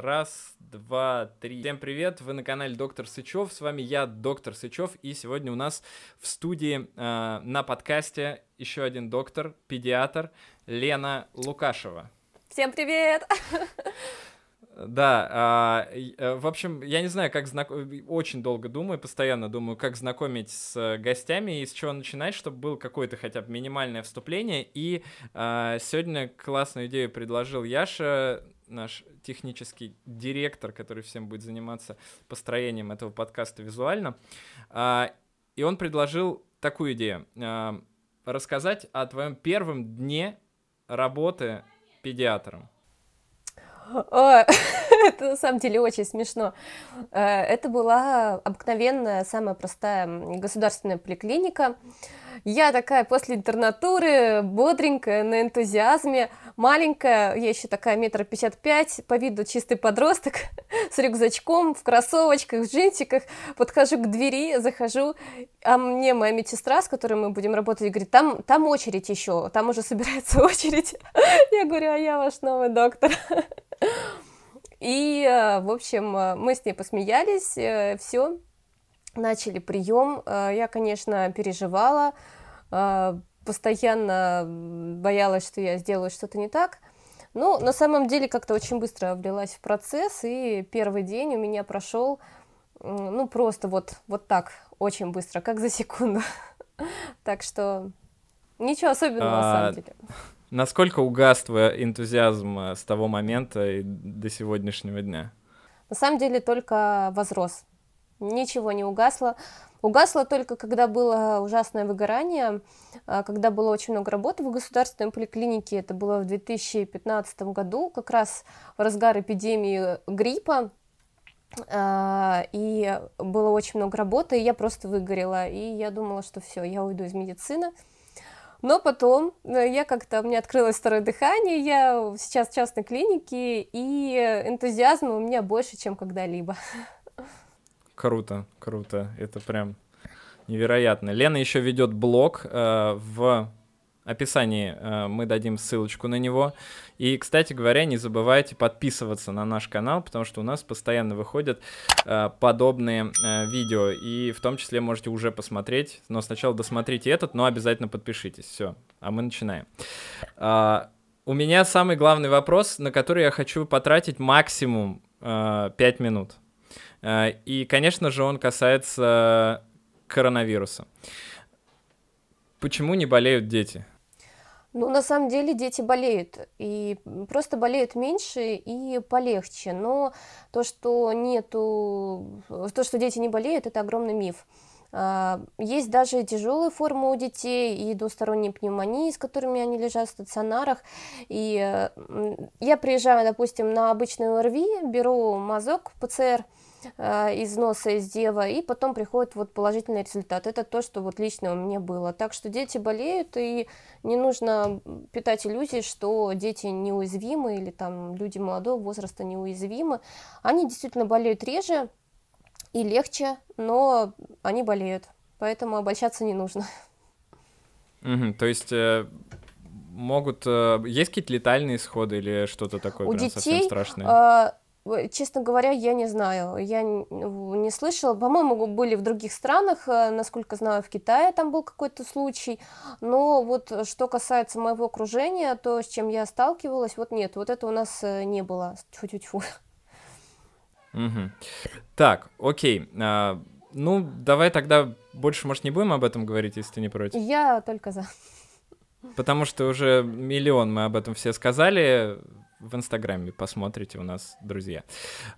Раз, два, три. Всем привет, вы на канале Доктор Сычев, с вами я, Доктор Сычев, и сегодня у нас в студии э, на подкасте еще один доктор, педиатр Лена Лукашева. Всем привет! Да, а, э, в общем, я не знаю, как знакомить, очень долго думаю, постоянно думаю, как знакомить с гостями и с чего начинать, чтобы было какое-то хотя бы минимальное вступление. И а, сегодня классную идею предложил Яша, наш технический директор, который всем будет заниматься построением этого подкаста визуально. А, и он предложил такую идею. А, рассказать о твоем первом дне работы педиатром. это на самом деле очень смешно. Э, это была обыкновенная, самая простая государственная поликлиника. Я такая после интернатуры, бодренькая, на энтузиазме, маленькая, я еще такая метр пятьдесят пять, по виду чистый подросток, с рюкзачком, в кроссовочках, в джинсиках, подхожу к двери, захожу, а мне моя медсестра, с которой мы будем работать, говорит, там, там очередь еще, там уже собирается очередь. Я говорю, а я ваш новый доктор. И, э, в общем, э, мы с ней посмеялись, э, все, начали прием. Я, конечно, переживала, постоянно боялась, что я сделаю что-то не так. Ну, на самом деле, как-то очень быстро влилась в процесс, и первый день у меня прошел, ну, просто вот, вот так, очень быстро, как за секунду. Так что ничего особенного, на самом а, деле. Насколько угас твой энтузиазм э, с того момента и до сегодняшнего дня? На самом деле только возрос. Ничего не угасло. Угасло только, когда было ужасное выгорание, э, когда было очень много работы в государственной поликлинике. Это было в 2015 году, как раз в разгар эпидемии гриппа. Э, и было очень много работы, и я просто выгорела. И я думала, что все, я уйду из медицины. Но потом э, я как-то, у меня открылось второе дыхание, я сейчас в частной клинике, и энтузиазма у меня больше, чем когда-либо. Круто, круто, это прям невероятно. Лена еще ведет блог э, в описании э, мы дадим ссылочку на него. И, кстати говоря, не забывайте подписываться на наш канал, потому что у нас постоянно выходят э, подобные э, видео. И в том числе можете уже посмотреть. Но сначала досмотрите этот, но обязательно подпишитесь. Все, а мы начинаем. Э, у меня самый главный вопрос, на который я хочу потратить максимум э, 5 минут. Э, и, конечно же, он касается коронавируса. Почему не болеют дети? Ну, на самом деле дети болеют, и просто болеют меньше и полегче. Но то, что нету, то, что дети не болеют, это огромный миф. А, есть даже тяжелые формы у детей и двусторонние пневмонии, с которыми они лежат в стационарах. И я приезжаю, допустим, на обычный ОРВИ, беру мазок ПЦР, из носа, из дева, и потом приходит вот положительный результат. Это то, что вот лично у меня было. Так что дети болеют, и не нужно питать иллюзии, что дети неуязвимы или там люди молодого возраста неуязвимы. Они действительно болеют реже и легче, но они болеют, поэтому обольщаться не нужно. Угу, то есть э, могут э, есть какие-то летальные исходы или что-то такое у прям детей, совсем страшное? Честно говоря, я не знаю, я не слышала. По-моему, были в других странах, э, насколько знаю, в Китае там был какой-то случай. Но вот э, что касается моего окружения, то, с чем я сталкивалась, вот нет, вот это у нас э, не было. Тьфу-тьфу-тьфу. Угу. Так, окей. А, ну, давай тогда больше, может, не будем об этом говорить, если ты не против? Я только за. Потому что уже миллион мы об этом все сказали в Инстаграме посмотрите у нас, друзья.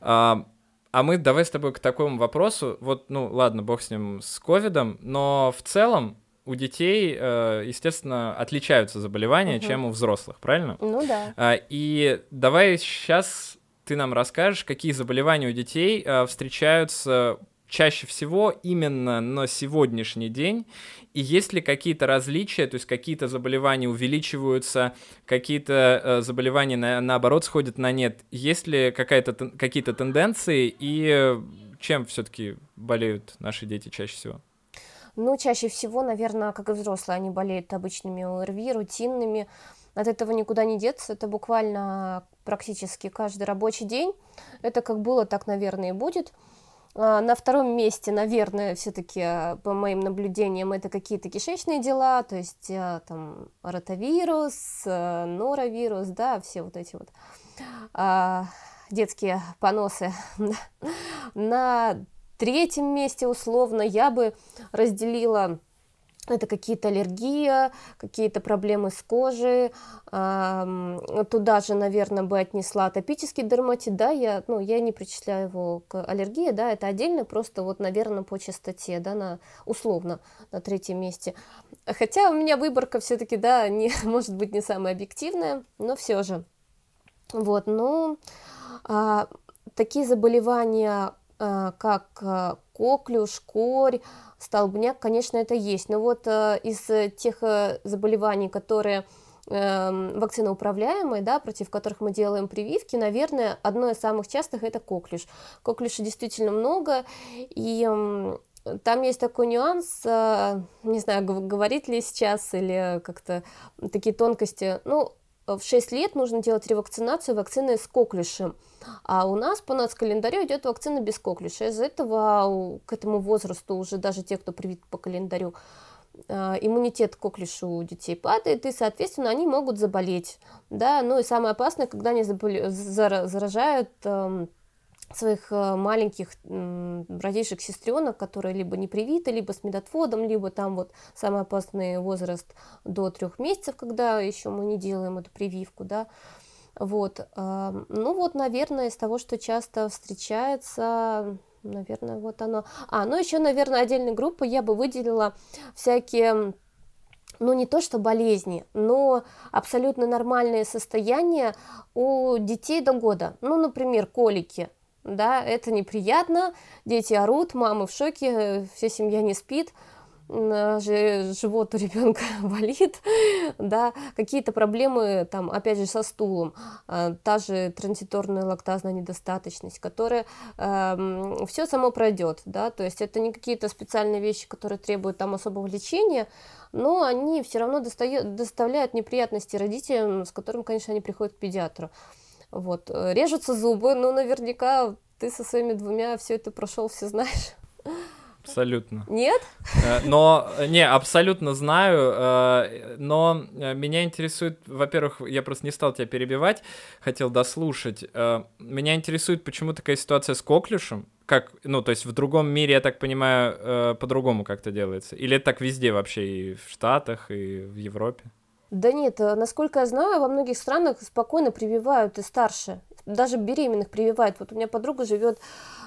А, а мы давай с тобой к такому вопросу. Вот, ну, ладно, бог с ним, с ковидом, но в целом у детей, э, естественно, отличаются заболевания, угу. чем у взрослых, правильно? Ну да. А, и давай сейчас ты нам расскажешь, какие заболевания у детей э, встречаются чаще всего именно на сегодняшний день, и есть ли какие-то различия, то есть какие-то заболевания увеличиваются, какие-то э, заболевания на, наоборот сходят на нет, есть ли какая-то, какие-то тенденции, и чем все-таки болеют наши дети чаще всего? Ну, чаще всего, наверное, как и взрослые, они болеют обычными ОРВИ, рутинными, от этого никуда не деться, это буквально практически каждый рабочий день. Это как было, так, наверное, и будет. А, на втором месте, наверное, все-таки, а, по моим наблюдениям, это какие-то кишечные дела, то есть а, там ротавирус, норовирус, да, все вот эти вот детские поносы. На третьем месте, условно, я бы разделила это какие-то аллергии, какие-то проблемы с кожей. Туда же, наверное, бы отнесла атопический дерматит, да, я, ну, я не причисляю его к аллергии, да, это отдельно, просто вот, наверное, по частоте, да, на, условно, на третьем месте. Хотя у меня выборка все-таки, да, не, может быть, не самая объективная, но все же. Вот, ну, а, такие заболевания, а, как а, коклюш, корь, столбняк, конечно, это есть. Но вот э, из тех э, заболеваний, которые э, вакциноуправляемые, да, против которых мы делаем прививки, наверное, одно из самых частых это коклюш. Коклюша действительно много, и э, там есть такой нюанс, э, не знаю, говорить ли сейчас или как-то такие тонкости. Ну, в 6 лет нужно делать ревакцинацию вакцины с коклюшем. А у нас по нацкалендарю идет вакцина без коклюша. Из-за этого к этому возрасту уже даже те, кто привит по календарю, а, иммунитет к коклюшу у детей падает, и, соответственно, они могут заболеть. Да? Ну и самое опасное, когда они заболе... заражают эм, своих э, маленьких братишек, сестренок, которые либо не привиты, либо с медотводом, либо там вот самый опасный возраст до трех месяцев, когда еще мы не делаем эту прививку, да, вот, ну вот, наверное, из того, что часто встречается, наверное, вот оно. А, ну еще, наверное, отдельной группы я бы выделила всякие ну не то что болезни, но абсолютно нормальные состояния у детей до года. Ну, например, колики, да, это неприятно, дети орут, мамы в шоке, вся семья не спит, живот у ребенка болит, да, какие-то проблемы там, опять же, со стулом, а, та же транзиторная лактазная недостаточность, которая э, эм, все само пройдет, да, то есть это не какие-то специальные вещи, которые требуют там особого лечения, но они все равно достают, доставляют неприятности родителям, с которым, конечно, они приходят к педиатру. Вот, э, режутся зубы, но наверняка ты со своими двумя все это прошел, все знаешь. Абсолютно. Нет? Э, но, не, абсолютно знаю, э, но меня интересует, во-первых, я просто не стал тебя перебивать, хотел дослушать. Меня интересует, почему такая ситуация с коклюшем, как, ну, то есть в другом мире, я так понимаю, по-другому как-то делается? Или это так везде вообще, и в Штатах, и в Европе? Да нет, насколько я знаю, во многих странах спокойно прививают и старше даже беременных прививают. Вот у меня подруга живет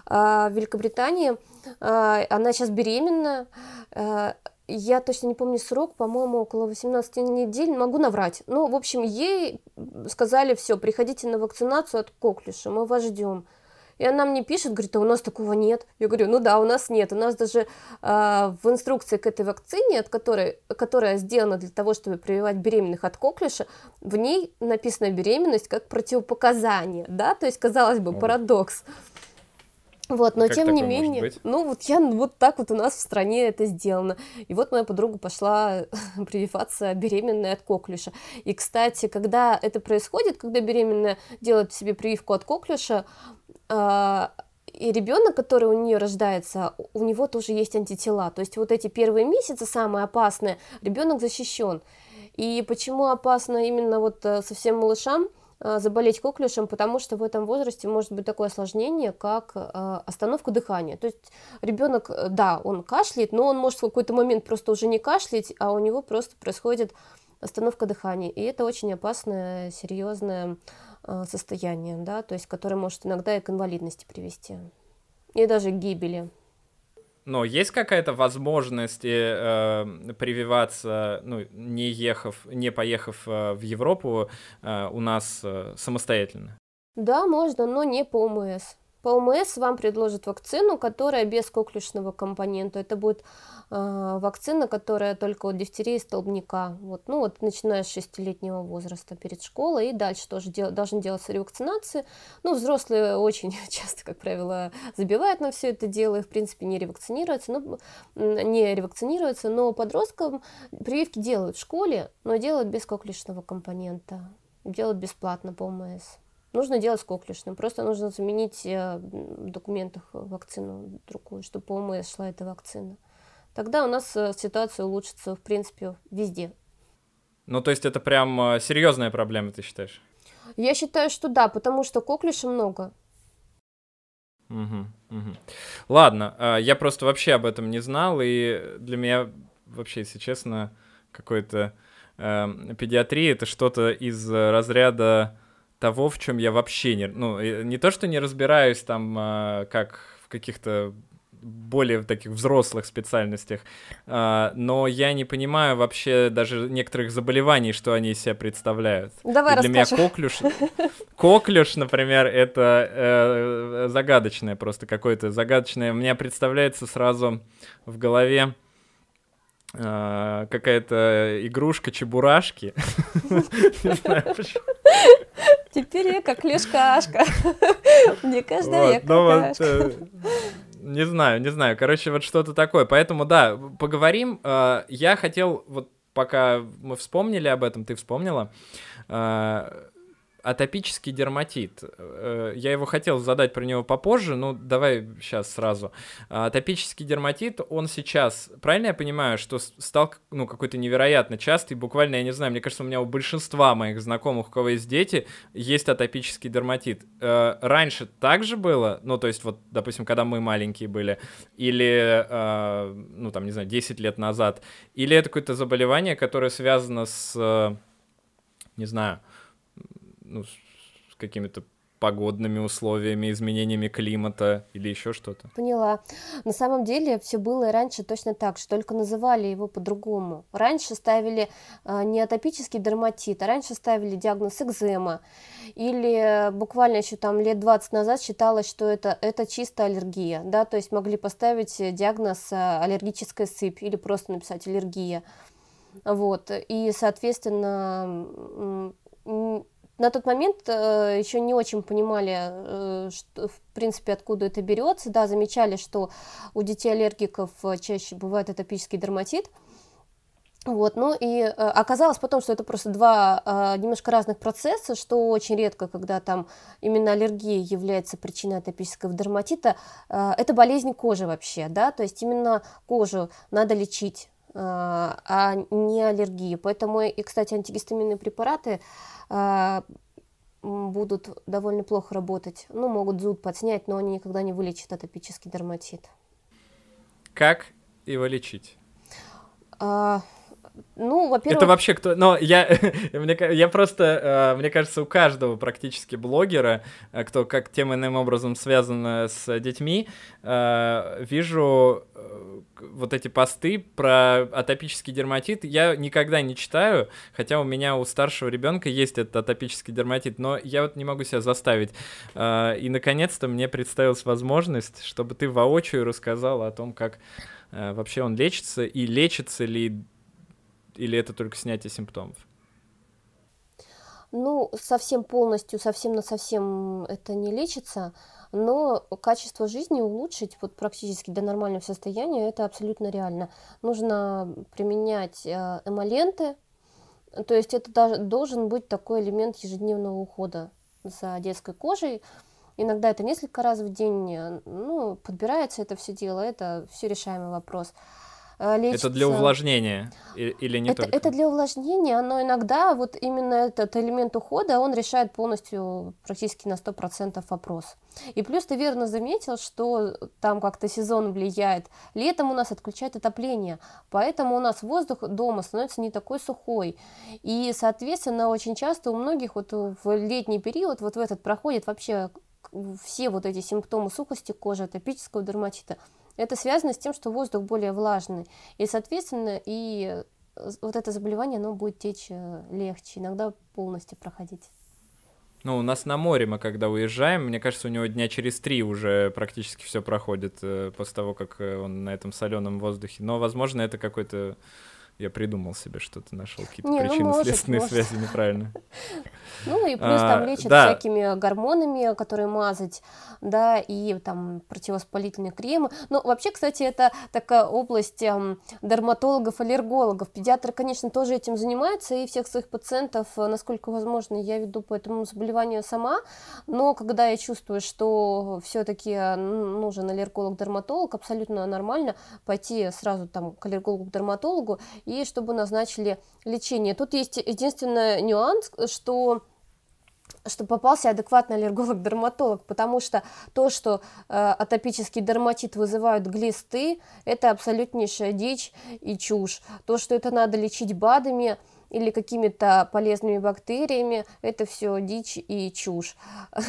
а, в Великобритании, а, она сейчас беременна, а, я точно не помню срок, по-моему, около 18 недель, могу наврать. Ну, в общем, ей сказали, все, приходите на вакцинацию от коклюша, мы вас ждем. И она мне пишет, говорит, а у нас такого нет. Я говорю, ну да, у нас нет. У нас даже э, в инструкции к этой вакцине, от которой, которая сделана для того, чтобы прививать беременных от коклюша, в ней написана беременность как противопоказание, да, то есть, казалось бы, парадокс. Вот, но как тем не менее, ну вот я вот так вот у нас в стране это сделано. И вот моя подруга пошла прививаться беременная от коклюша. И, кстати, когда это происходит, когда беременная делает себе прививку от коклюша, и ребенок, который у нее рождается, у него тоже есть антитела. То есть вот эти первые месяцы самые опасные, ребенок защищен. И почему опасно именно вот э, совсем малышам э, заболеть коклюшем, потому что в этом возрасте может быть такое осложнение, как э, остановка дыхания. То есть ребенок, да, он кашляет, но он может в какой-то момент просто уже не кашлять, а у него просто происходит остановка дыхания. И это очень опасная, серьезная Э, состояние, да, то есть которое может иногда и к инвалидности привести, и даже к гибели. Но есть какая-то возможность э, прививаться, ну, не ехав, не поехав э, в Европу, э, у нас э, самостоятельно? Да, можно, но не по ОМС По ОМС вам предложат вакцину, которая без коклюшного компонента. Это будет э, вакцина, которая только от дифтерии и столбняка. Вот, ну вот начиная с 6-летнего возраста перед школой и дальше тоже дел, должны делаться ревакцинации. Ну, взрослые очень часто, как правило, забивают на все это дело и, в принципе, не ревакцинируются, но, не ревакцинируются, но подросткам прививки делают в школе, но делают без коклюшного компонента. Делают бесплатно по ОМС нужно делать с коклюшным. Просто нужно заменить э, в документах вакцину другую, чтобы по ОМС шла эта вакцина. Тогда у нас э, ситуация улучшится, в принципе, везде. Ну, то есть это прям э, серьезная проблема, ты считаешь? Я считаю, что да, потому что коклюша много. Угу, угу. Ладно, я просто вообще об этом не знал, и для меня вообще, если честно, какой-то э, педиатрия это что-то из разряда того, в чем я вообще не... Ну, не то, что не разбираюсь там, а, как в каких-то более таких взрослых специальностях, а, но я не понимаю вообще даже некоторых заболеваний, что они из себя представляют. Давай И для меня коклюш, коклюш, например, это э, загадочное просто какое-то загадочное. У меня представляется сразу в голове э, какая-то игрушка чебурашки. Не знаю почему. Теперь я как Лешкашка. Мне кажется, я какашка. Не знаю, не знаю. Короче, вот что-то такое. Поэтому, да, поговорим. Э, я хотел, вот пока мы вспомнили об этом, ты вспомнила, э, атопический дерматит. Э, я его хотел задать про него попозже, но давай сейчас сразу. А, атопический дерматит, он сейчас, правильно я понимаю, что стал ну, какой-то невероятно частый, буквально, я не знаю, мне кажется, у меня у большинства моих знакомых, у кого есть дети, есть атопический дерматит. Э, раньше так же было, ну, то есть вот, допустим, когда мы маленькие были, или, э, ну, там, не знаю, 10 лет назад, или это какое-то заболевание, которое связано с, не знаю, ну, с какими-то погодными условиями, изменениями климата или еще что-то. Поняла. На самом деле все было и раньше точно так же, только называли его по-другому. Раньше ставили э, не атопический дерматит, а раньше ставили диагноз экзема. Или буквально еще там лет 20 назад считалось, что это, это чисто аллергия, да, то есть могли поставить диагноз э, аллергическая сыпь или просто написать аллергия. Вот, и, соответственно, на тот момент э, еще не очень понимали, э, что, в принципе, откуда это берется. Да, замечали, что у детей аллергиков э, чаще бывает атопический дерматит. Вот, ну и э, оказалось потом, что это просто два э, немножко разных процесса, что очень редко, когда там именно аллергия является причиной атопического дерматита, э, это болезнь кожи вообще, да, то есть именно кожу надо лечить, а не аллергию. Поэтому и, кстати, антигистаминные препараты а, будут довольно плохо работать. Ну, могут зуд подснять, но они никогда не вылечат атопический дерматит. Как его лечить? Ну, во-первых... Это вообще кто... Но я, мне, я просто, э, мне кажется, у каждого практически блогера, э, кто как тем иным образом связан с детьми, э, вижу вот эти посты про атопический дерматит. Я никогда не читаю, хотя у меня у старшего ребенка есть этот атопический дерматит, но я вот не могу себя заставить. И, наконец-то, мне представилась возможность, чтобы ты воочию рассказал о том, как вообще он лечится, и лечится ли или это только снятие симптомов? Ну, совсем полностью, совсем на совсем это не лечится, но качество жизни улучшить вот практически до нормального состояния это абсолютно реально. Нужно применять э, эмоленты, то есть это даже должен быть такой элемент ежедневного ухода за детской кожей. Иногда это несколько раз в день, э, ну, подбирается это все дело, это все решаемый вопрос. Лечится... Это для увлажнения или не это, только? Это для увлажнения, но иногда вот именно этот элемент ухода, он решает полностью практически на 100% вопрос. И плюс ты верно заметил, что там как-то сезон влияет. Летом у нас отключают отопление, поэтому у нас воздух дома становится не такой сухой. И, соответственно, очень часто у многих вот в летний период, вот в этот проходит вообще все вот эти симптомы сухости кожи, атопического дерматита – это связано с тем, что воздух более влажный. И, соответственно, и вот это заболевание, оно будет течь э, легче, иногда полностью проходить. Ну, у нас на море мы когда уезжаем, мне кажется, у него дня через три уже практически все проходит э, после того, как э, он на этом соленом воздухе. Но, возможно, это какой-то я придумал себе что-то, нашел какие-то ну, причины, может, следственные может. связи неправильно. Ну и плюс А, там лечат да. всякими гормонами, которые мазать, да, и там противовоспалительные кремы. Ну, вообще, кстати, это такая область эм, дерматологов, аллергологов. Педиатры, конечно, тоже этим занимаются, и всех своих пациентов, э, насколько возможно, я веду по этому заболеванию сама. Но когда я чувствую, что все-таки нужен аллерголог-дерматолог, абсолютно нормально пойти сразу там к аллергологу-дерматологу и чтобы назначили лечение. Тут есть единственный нюанс, что что попался адекватный аллерголог-дерматолог, потому что то, что э, атопический дерматит вызывают глисты, это абсолютнейшая дичь и чушь. То, что это надо лечить БАДами или какими-то полезными бактериями, это все дичь и чушь.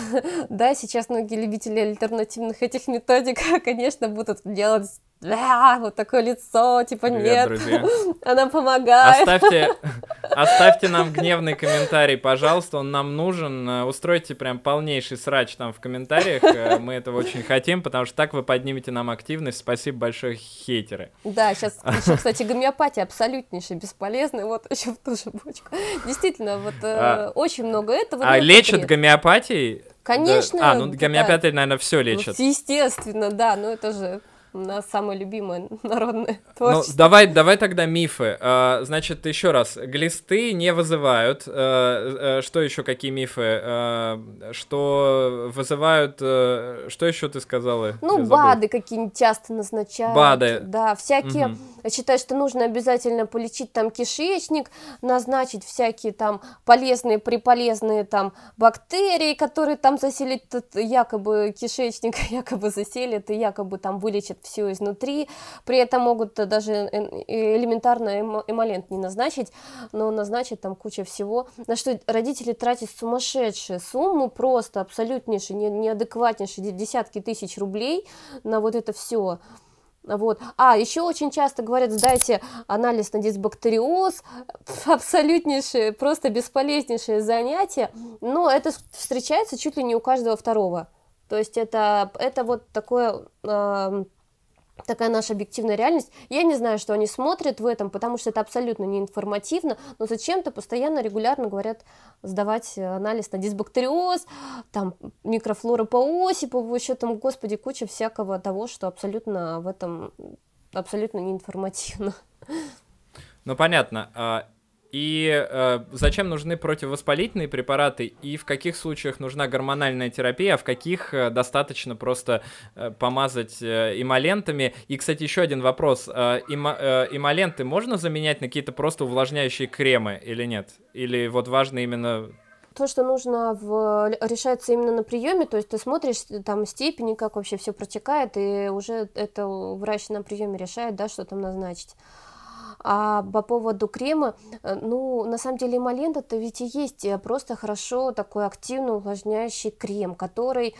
Да, сейчас многие любители альтернативных этих методик, конечно, будут делать «А, вот такое лицо, типа Привет, нет, друзья. она помогает. Оставьте, оставьте нам гневный комментарий, пожалуйста, он нам нужен. Устройте прям полнейший срач там в комментариях, э, мы этого очень хотим, потому что так вы поднимете нам активность. Спасибо большое, хейтеры. Да, сейчас еще, кстати, гомеопатия абсолютнейшая, бесполезная, вот еще в ту же бочку. Действительно, вот э, А- очень много этого. А лечат гомеопатией? Конечно. Да. А, ну да. гомеопатия, наверное, все Ну, лечат. Естественно, да, но это же у нас самое любимое народное Ну, творчество. давай, давай тогда мифы. А, значит, еще раз, глисты не вызывают. А, а, что еще, какие мифы? А, что вызывают... а, что еще ты сказала? Ну. БАДы какие-нибудь часто назначают. БАДы. Да, всякие, Мгм. Считаю, что нужно обязательно полечить там кишечник, назначить всякие там полезные, приполезные там бактерии, которые там заселят якобы кишечник, якобы заселят и якобы там вылечат все изнутри. При этом могут даже э- элементарно эмо- эмолент не назначить, но назначить там куча всего. На что родители тратят сумасшедшие суммы, просто абсолютнейшие, не- неадекватнейшие, де- десятки тысяч рублей на вот это все. Вот. А, еще очень часто говорят, сдайте анализ на дисбактериоз, абсолютнейшее, просто бесполезнейшее занятие, но это встречается чуть ли не у каждого второго. То есть это, это вот такое, ам, такая наша объективная реальность. Я не знаю, что они смотрят в этом, потому что это абсолютно не информативно, но зачем-то постоянно, регулярно говорят сдавать э, анализ на дисбактериоз, там микрофлора по Осипову, еще там, господи, куча всякого того, что абсолютно в этом абсолютно не информативно. Ну, понятно. И э, зачем нужны противовоспалительные препараты, и в каких случаях нужна гормональная терапия, а в каких э, достаточно просто э, помазать э, эмолентами. И, кстати, еще один вопрос. Э, эмо- э, эмоленты можно заменять на какие-то просто увлажняющие кремы или нет? Или вот важно именно... То, что нужно в... решается именно на приеме, то есть ты смотришь э, там степени, как вообще все протекает, и уже это врач на приеме решает, да, что там назначить. А по поводу крема, э, ну, на самом деле эмолент это ведь и есть э, просто хорошо такой активно увлажняющий крем, который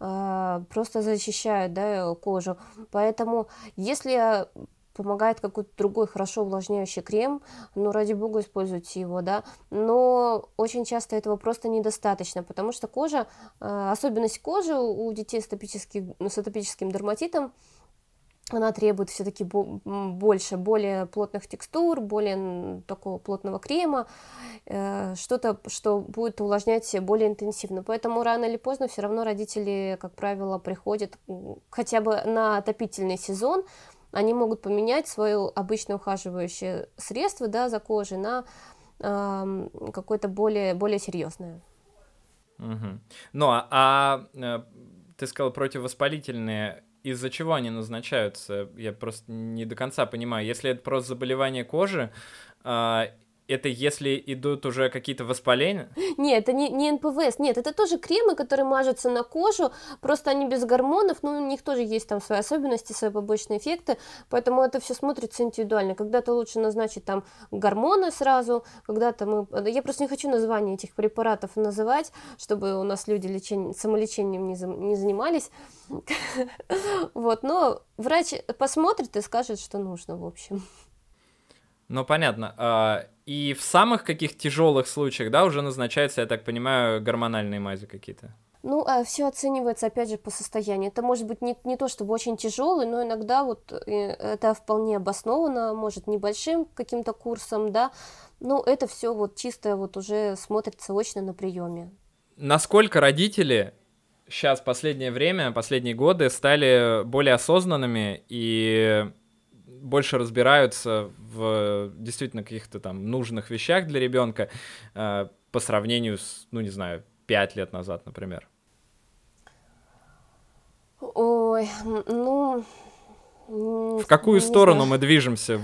э, просто защищает, да, кожу. Поэтому, если помогает какой-то другой хорошо увлажняющий крем, ну, ради бога, используйте его, да, но очень часто этого просто недостаточно, потому что кожа, э, особенность кожи у детей с, атопическим- с атопическим дерматитом, она требует все-таки больше, более плотных текстур, более такого плотного крема, э, что-то, что будет увлажнять более интенсивно. Поэтому рано или поздно все равно родители, как правило, приходят хотя бы на отопительный сезон, они могут поменять свое обычное ухаживающее средство да, за кожей на какое-то более, более серьезное. Мгм. Ну, а, а, э, ты сказал противовоспалительные. Из-за чего они назначаются? Я просто не до конца понимаю. Если это просто заболевание кожи, а, это если идут уже какие-то воспаления? Нет, это не, не НПВС, нет, это тоже кремы, которые мажутся на кожу, просто они без гормонов, но у них тоже есть там свои особенности, свои побочные эффекты, поэтому это все смотрится индивидуально. Когда-то лучше назначить там гормоны сразу, когда-то мы... Я просто не хочу название этих препаратов называть, чтобы у нас люди лечень... самолечением не, за- не занимались. Вот, но врач посмотрит и скажет, что нужно, в общем. Ну, понятно. А, и в самых каких тяжелых случаях, да, уже назначается, я так понимаю, гормональные мази какие-то? Ну, а все оценивается, опять же, по состоянию. Это может быть не, не то, чтобы очень тяжелый, но иногда вот э, это вполне обосновано, может, небольшим каким-то курсом, да, но это все вот чисто вот уже смотрится очно на приеме. Насколько родители сейчас последнее время, последние годы стали более осознанными и больше разбираются в действительно каких-то там нужных вещах для ребенка э, по сравнению с, ну не знаю, пять лет назад, например? Ой, ну... В какую сторону знаю. мы движемся?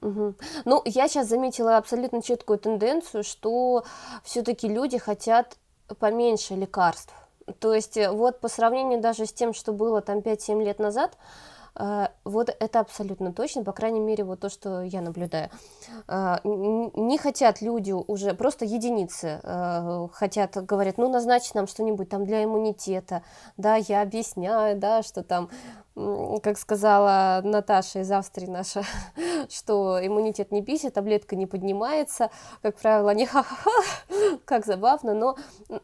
Угу. Ну, я сейчас заметила абсолютно четкую тенденцию, что все-таки люди хотят поменьше лекарств. То есть э, вот по сравнению даже с тем, что было там 5-7 лет назад, вот это абсолютно точно, по крайней мере, вот то, что я наблюдаю. А, не хотят люди уже, просто единицы а, хотят, говорят, ну, назначить нам что-нибудь там для иммунитета, да, я объясняю, да, что там как сказала Наташа из Австрии наша, что иммунитет не бесит, таблетка не поднимается, как правило, не ха-ха-ха, как забавно, но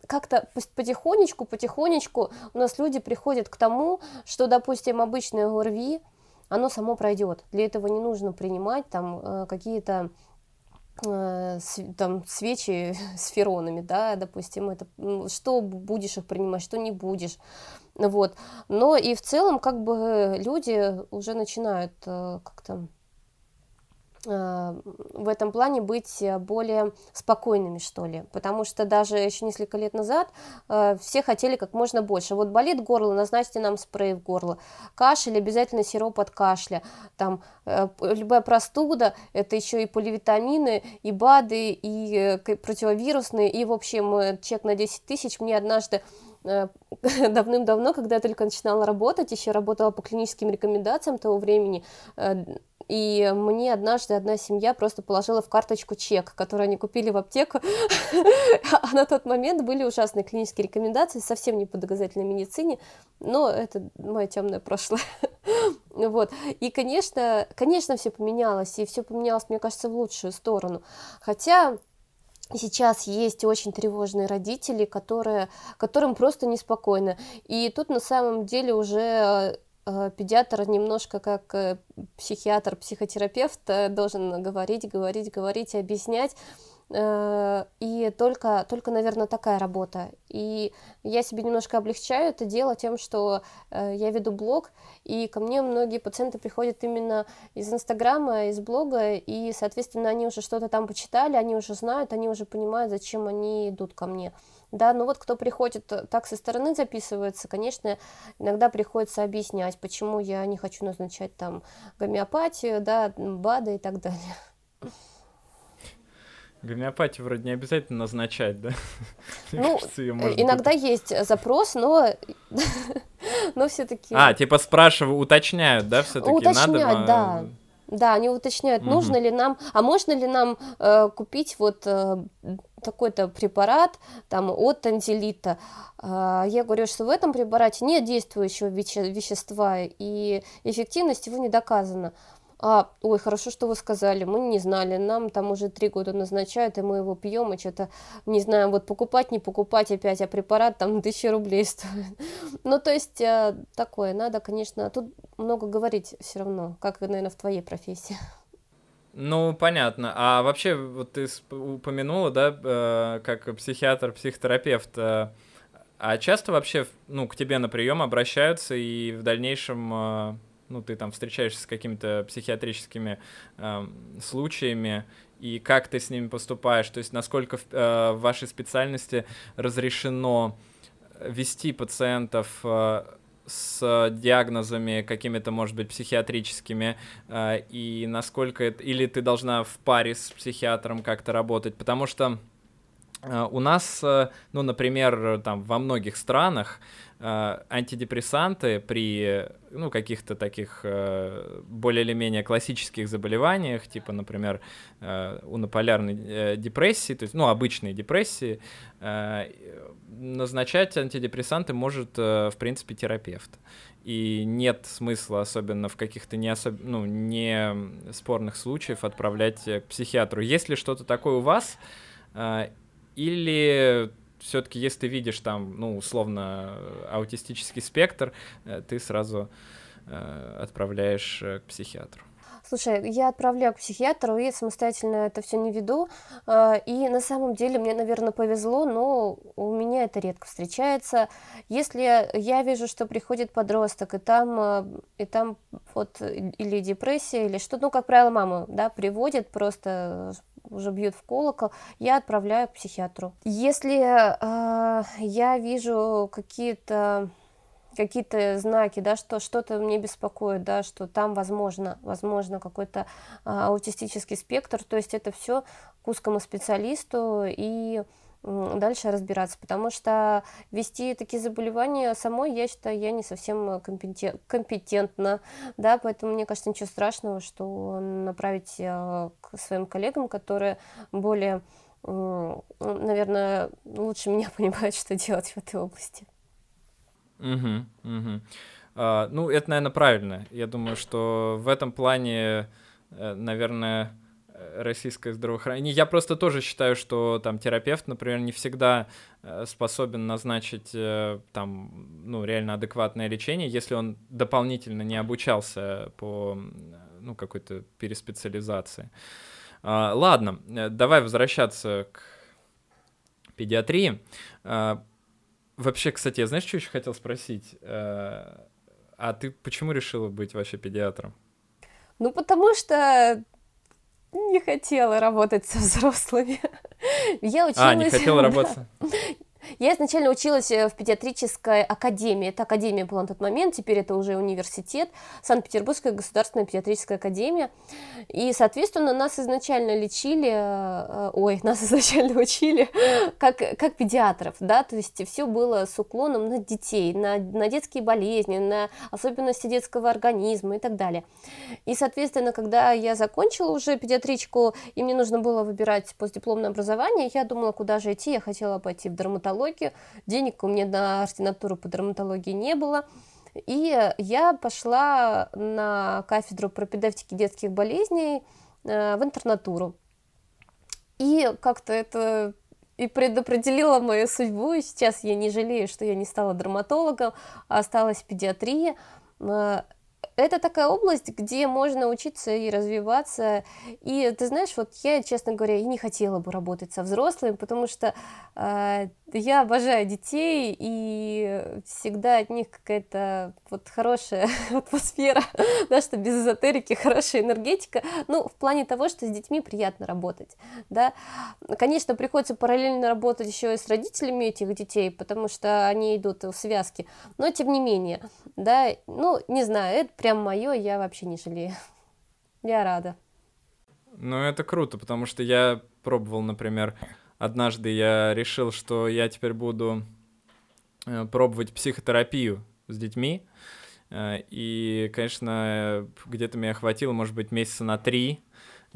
как-то потихонечку, потихонечку у нас люди приходят к тому, что, допустим, обычное ОРВИ, оно само пройдет. Для этого не нужно принимать там э, какие-то э, там свечи с феронами, да, допустим, это что будешь их принимать, что не будешь. Вот. Но и в целом, как бы люди уже начинают э, как-то э, в этом плане быть более спокойными, что ли. Потому что даже еще несколько лет назад э, все хотели как можно больше. Вот болит горло, назначьте нам спрей в горло. Кашель, обязательно сироп от кашля. Там э, любая простуда, это еще и поливитамины, и БАДы, и э, противовирусные, и, в общем, э, чек на 10 тысяч. Мне однажды Э, давным-давно, когда я только начинала работать, еще работала по клиническим рекомендациям того времени, э, и мне однажды одна семья просто положила в карточку чек, который они купили в аптеку. А на тот момент были ужасные клинические рекомендации, совсем не по доказательной медицине, но это мое темное прошлое. Вот. И, конечно, конечно, все поменялось, и все поменялось, мне кажется, в лучшую сторону. Хотя сейчас есть очень тревожные родители, которые, которым просто неспокойно. И тут на самом деле уже э, педиатр немножко как э, психиатр, психотерапевт э, должен говорить, говорить, говорить, объяснять, Э, и только, только, наверное, такая работа. И я себе немножко облегчаю это дело тем, что э, я веду блог, и ко мне многие пациенты приходят именно из Инстаграма, из блога, и, соответственно, они уже что-то там почитали, они уже знают, они уже понимают, зачем они идут ко мне. Да, ну вот кто приходит э, так со стороны записывается, конечно, иногда приходится объяснять, почему я не хочу назначать там гомеопатию, да, БАДы и так далее. Гомеопатию вроде не обязательно назначать, да? Ну, иногда быть... есть запрос, но, но все-таки. А, типа спрашивают, уточняют, да, все-таки уточняют, надо. да. Да, они уточняют, угу. нужно ли нам, а можно ли нам э, купить вот э, такой-то препарат там от танзелита. Э, я говорю, что в этом препарате нет действующего веще- вещества и эффективность его не доказана. А, ой, хорошо, что вы сказали, мы не знали, нам там уже три года назначают, и мы его пьем, и что-то не знаем, вот покупать, не покупать опять, а препарат там тысячи рублей стоит. Ну, то есть, э, такое, надо, конечно, тут много говорить все равно, как, наверное, в твоей профессии. Ну, понятно. А вообще, вот ты упомянула, да, э, как психиатр, психотерапевт, э, а часто вообще, ну, к тебе на прием обращаются и в дальнейшем ну, ты там встречаешься с какими-то психиатрическими э, случаями, и как ты с ними поступаешь, то есть насколько в, э, в вашей специальности разрешено вести пациентов э, с диагнозами какими-то, может быть, психиатрическими, э, и насколько это... Или ты должна в паре с психиатром как-то работать, потому что у нас, ну, например, там во многих странах Э, антидепрессанты при ну, каких-то таких э, более или менее классических заболеваниях, типа, например, э, унополярной депрессии, то есть, ну, обычной депрессии, назначать антидепрессанты может, в принципе, терапевт. И нет смысла, особенно в каких-то не, особ... ну, не спорных случаях, отправлять к психиатру. Есть ли что-то такое у вас? Или все-таки, если ты видишь там, ну, условно, аутистический спектр, э, ты сразу э, отправляешь э, к психиатру. Слушай, я отправляю к психиатру и самостоятельно это все не веду. И на самом деле мне, наверное, повезло, но у меня это редко встречается. Если я вижу, что приходит подросток, и там, и там вот или депрессия, или что, ну, как правило, мама, да, приводит просто уже бьют в колокол, я отправляю к психиатру. Если э, я вижу какие-то какие-то знаки, да, что что-то мне беспокоит, да, что там возможно, возможно какой-то а, аутистический спектр, то есть это все к узкому специалисту и дальше разбираться, потому что вести такие заболевания самой, я считаю, я не совсем компетентна, да, поэтому мне кажется, ничего страшного, что направить э, к своим коллегам, которые более, наверное, лучше меня понимают, что делать в этой области. Угу, угу. А, ну, это, наверное, правильно. Я думаю, что в этом плане, э, наверное, российское здравоохранение. Я просто тоже считаю, что там терапевт, например, не всегда э, способен назначить э, там, ну, реально адекватное лечение, если он дополнительно не обучался по, ну, какой-то переспециализации. А, ладно, э, давай возвращаться к педиатрии. А, вообще, кстати, я знаешь, что еще хотел спросить? А ты почему решила быть вообще педиатром? Ну, потому что не хотела работать со взрослыми. Я училась... А, не хотела работать. Я изначально училась э, в педиатрической академии. Это академия была на тот момент, теперь это уже университет, Санкт-Петербургская государственная педиатрическая академия. И, соответственно, нас изначально лечили, э, ой, нас изначально учили как, как педиатров, да, то есть все было с уклоном на детей, на, на детские болезни, на особенности детского организма и так далее. И, соответственно, когда я закончила уже педиатричку, и мне нужно было выбирать постдипломное образование, я думала, куда же идти, я хотела пойти в драматологию, драматологию. Денег у меня на ординатуру по драматологии не было. И я пошла на кафедру пропедевтики детских болезней э, в интернатуру. И как-то это и предопределила мою судьбу. И сейчас я не жалею, что я не стала драматологом, а осталась педиатрия. Э, это такая область, где можно учиться и развиваться. И ты знаешь, вот я, честно говоря, и не хотела бы работать со взрослыми, потому что э, я обожаю детей, и всегда от них какая-то вот хорошая атмосфера, да, что без эзотерики хорошая энергетика. Ну, в плане того, что с детьми приятно работать, да. Конечно, приходится параллельно работать еще и с родителями этих детей, потому что они идут в связке, но тем не менее, да, ну, не знаю, это прям мое, я вообще не жалею. Я рада. Ну, это круто, потому что я пробовал, например, однажды я решил, что я теперь буду э, пробовать психотерапию с детьми. Э, и, конечно, где-то меня хватило, может быть, месяца на три.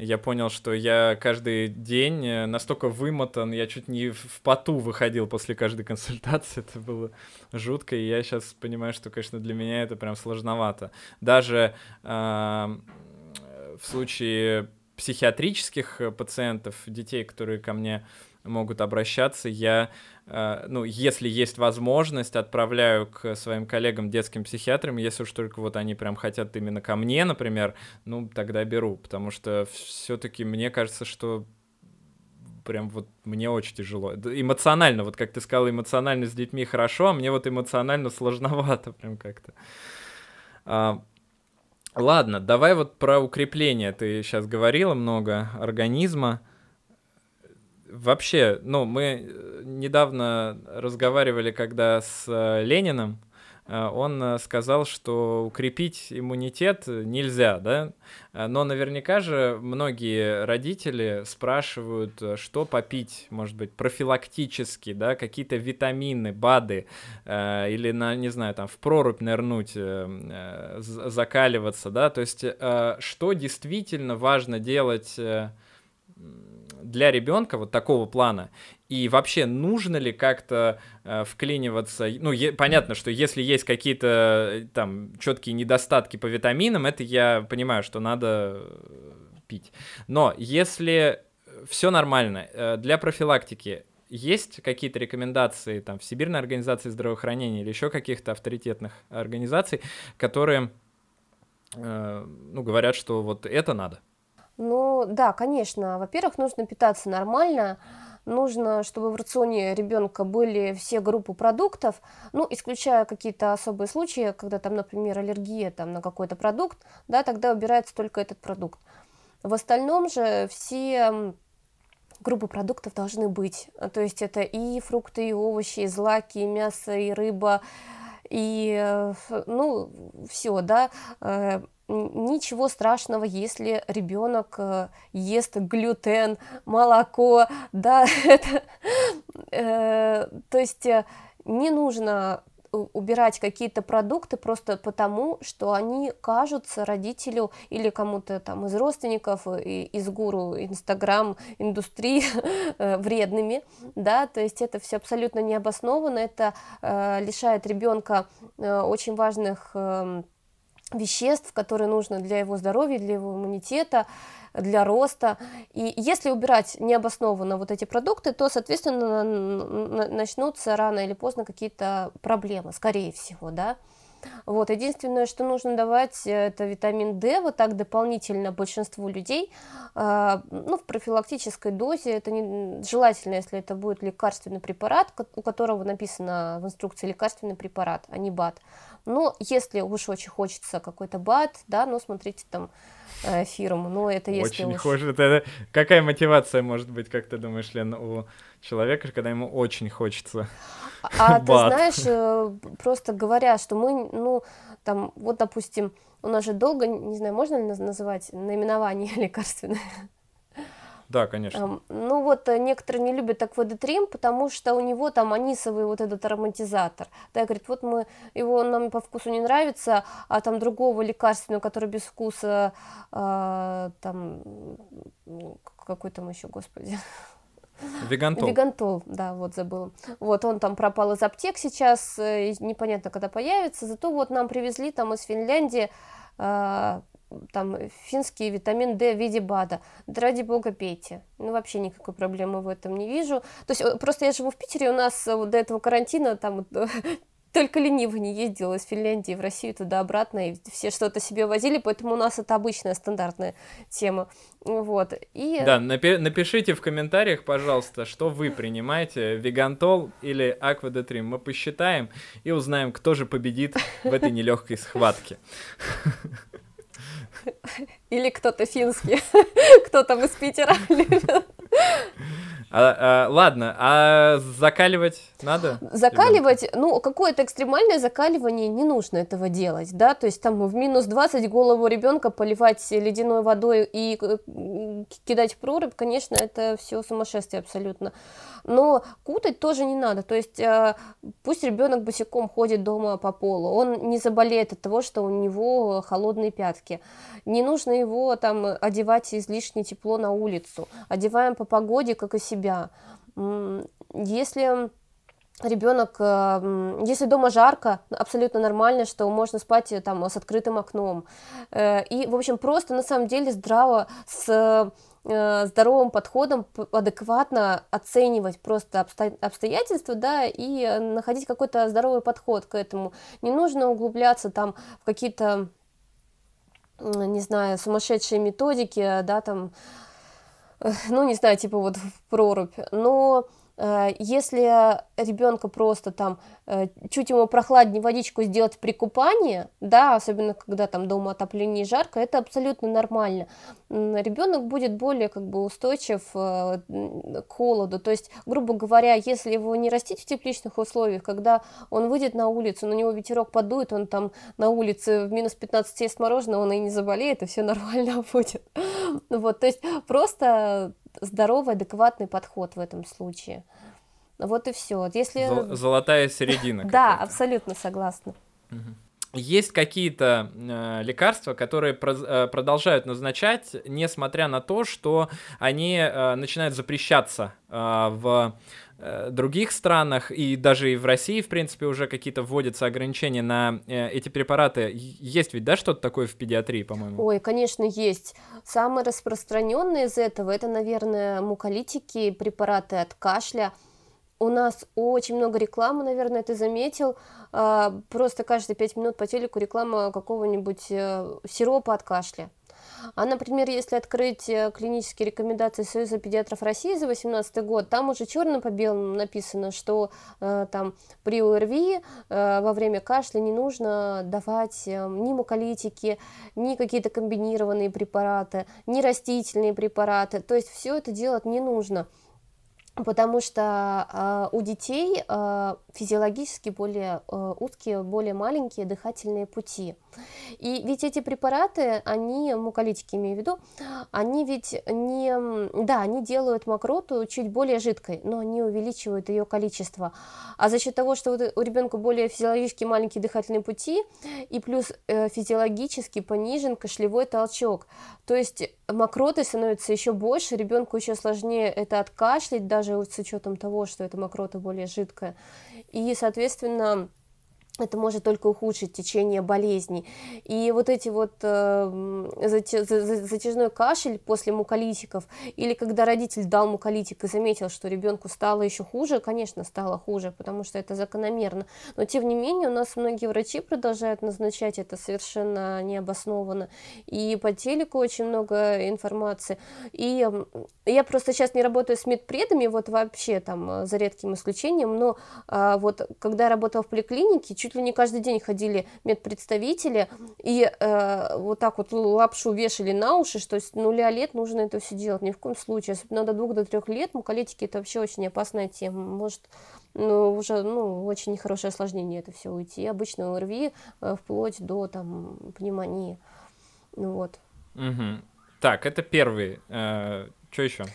Я понял, что я каждый день э, настолько вымотан, я чуть не в поту выходил после каждой консультации, это было жутко, и я сейчас понимаю, что, конечно, для меня это прям сложновато. Даже э, в случае психиатрических пациентов, детей, которые ко мне могут обращаться. Я, э, ну, если есть возможность, отправляю к своим коллегам детским психиатрам, если уж только вот они прям хотят именно ко мне, например, ну, тогда беру, потому что все-таки мне кажется, что прям вот мне очень тяжело. Эмоционально, вот как ты сказал, эмоционально с детьми хорошо, а мне вот эмоционально сложновато прям как-то. А, ладно, давай вот про укрепление. Ты сейчас говорила много организма вообще, ну, мы э, недавно разговаривали, когда с э, Лениным, он сказал, что укрепить иммунитет нельзя, да, но наверняка же многие родители спрашивают, что попить, может быть, профилактически, да, какие-то витамины, БАДы, или, на, не знаю, там, в прорубь нырнуть, закаливаться, да, то есть что действительно важно делать для ребенка вот такого плана? И вообще, нужно ли как-то э, вклиниваться? Ну, е- понятно, что если есть какие-то э, там четкие недостатки по витаминам, это я понимаю, что надо э, пить. Но если все нормально, э, для профилактики есть какие-то рекомендации там в Всемирной организации здравоохранения или еще каких-то авторитетных организаций, которые э, ну, говорят, что вот это надо? Ну, да, конечно. Во-первых, нужно питаться нормально, нужно, чтобы в рационе ребенка были все группы продуктов, ну, исключая какие-то особые случаи, когда там, например, аллергия там, на какой-то продукт, да, тогда убирается только этот продукт. В остальном же все группы продуктов должны быть. То есть это и фрукты, и овощи, и злаки, и мясо, и рыба, и, э, ну, все, да, э, ничего страшного, если ребенок э, ест глютен, молоко, да, это, э, то есть э, не нужно убирать какие-то продукты просто потому, что они кажутся родителю или кому-то там из родственников, и из гуру Инстаграм индустрии вредными, да, то есть это все абсолютно необоснованно, это э, лишает ребенка э, очень важных э, веществ, которые нужны для его здоровья, для его иммунитета, для роста. И если убирать необоснованно вот эти продукты, то, соответственно, начнутся рано или поздно какие-то проблемы, скорее всего, да. Вот, единственное, что нужно давать, это витамин D, вот так дополнительно большинству людей, э, ну, в профилактической дозе, это не, желательно, если это будет лекарственный препарат, у которого написано в инструкции лекарственный препарат, а не БАД. Но если уж очень хочется какой-то БАД, да, ну, смотрите там э, фирму, но это если Очень уж... хочется. Это... Какая мотивация может быть, как ты думаешь, Лен, у человека, когда ему очень хочется? А ты знаешь, э, просто говоря, что мы, ну, там, вот, допустим, у нас же долго, не знаю, можно ли называть наименование лекарственное? Да, конечно. Ну вот э, некоторые не любят аквадетрим, потому что у него там анисовый вот этот ароматизатор. Да, говорит, вот мы, его нам по вкусу не нравится, а там другого лекарственного, который без вкуса, а, там, какой там еще, господи, Вегантол. Вегантол, да, вот забыла. Вот он там пропал из аптек сейчас, э, непонятно, когда появится. Зато вот нам привезли там из Финляндии э, там финский витамин D в виде БАДа. Да ради бога пейте. Ну, вообще никакой проблемы в этом не вижу. То есть, э, просто я живу в Питере, у нас э, до этого карантина там только ленивый не ездил из Финляндии в Россию туда-обратно, и все что-то себе возили, поэтому у нас это обычная стандартная тема. Вот. И... Да, напи- напишите в комментариях, пожалуйста, что вы принимаете, вегантол или аквадетрим. Мы посчитаем и узнаем, кто же победит в этой нелегкой схватке. Или кто-то финский, кто там из Питера. А, а, ладно, а закаливать надо? Закаливать, ну, какое-то экстремальное закаливание не нужно этого делать, да, то есть там в минус 20 голову ребенка поливать ледяной водой и э, кидать в прорубь, конечно, это все сумасшествие абсолютно. Но кутать тоже не надо, то есть э, пусть ребенок босиком ходит дома по полу, он не заболеет от того, что у него холодные пятки. Не нужно его там одевать излишне тепло на улицу. Одеваем по погоде, как и себя. Если ребенок, э, если дома жарко, абсолютно нормально, что можно спать э, там с открытым окном. Э, и, в общем, просто на самом деле здраво с здоровым подходом адекватно оценивать просто обстоятельства, да, и находить какой-то здоровый подход к этому. Не нужно углубляться там в какие-то не знаю, сумасшедшие методики, да, там, ну, не знаю, типа вот в прорубь, но если ребенка просто там э, чуть ему прохладнее водичку сделать при купании, да, особенно когда там дома отопление жарко, это абсолютно нормально. Ребенок будет более как бы устойчив э, к холоду. То есть, грубо говоря, если его не растить в тепличных условиях, когда он выйдет на улицу, на него ветерок подует, он там на улице в минус 15 ест мороженое, он и не заболеет, и все нормально будет. Вот, то есть просто здоровый, адекватный подход в этом случае. Вот и все. Если... Золотая середина. Да, абсолютно согласна. Есть какие-то э, лекарства, которые про, э, продолжают назначать, несмотря на то, что они э, начинают запрещаться э, в других странах и даже и в России, в принципе, уже какие-то вводятся ограничения на э, эти препараты. Есть ведь, да, что-то такое в педиатрии, по-моему? Ой, конечно, есть. Самые распространенные из этого это, наверное, муколитики, препараты от кашля у нас очень много рекламы, наверное, ты заметил. А, просто каждые пять минут по телеку реклама какого-нибудь э, сиропа от кашля. А, например, если открыть э, клинические рекомендации Союза педиатров России за 2018 год, там уже черно по белому написано, что э, там при ОРВИ э, во время кашля не нужно давать э, ни муколитики, ни какие-то комбинированные препараты, ни растительные препараты. То есть все это делать не нужно потому что э, у детей э, физиологически более э, узкие, более маленькие дыхательные пути. И ведь эти препараты, они, муколитики имею в виду, они ведь не, да, они делают мокроту чуть более жидкой, но они увеличивают ее количество. А за счет того, что вот у ребенка более физиологически маленькие дыхательные пути и плюс э, физиологически понижен кашлевой толчок, то есть мокроты становится еще больше, ребенку еще сложнее это откашлять, даже с учетом того, что эта мокрота более жидкая. И, соответственно, это может только ухудшить течение болезни. И вот эти вот э, затяжной кашель после муколитиков, или когда родитель дал муколитик и заметил, что ребенку стало еще хуже, конечно, стало хуже, потому что это закономерно. Но тем не менее у нас многие врачи продолжают назначать это совершенно необоснованно. И по телеку очень много информации. И я просто сейчас не работаю с медпредами, вот вообще там за редким исключением, но э, вот когда я работала в поликлинике, чуть ли не каждый день ходили медпредставители и э, вот так вот лапшу вешали на уши, что с нуля лет нужно это все делать, ни в коем случае, особенно до двух, до трех лет, муколитики это вообще очень опасная тема, может ну, уже, ну, очень нехорошее осложнение это все уйти, обычно ОРВИ э, вплоть до, там, пневмонии, ну вот. Угу. Так, это первый, э, что еще?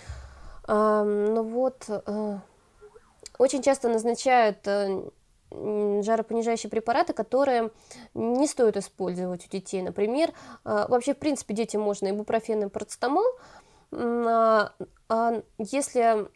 А, ну вот, э, очень часто назначают э, жаропонижающие препараты, которые не стоит использовать у детей. Например, а, вообще, в принципе, детям можно ибупрофен и парацетамол, а, а если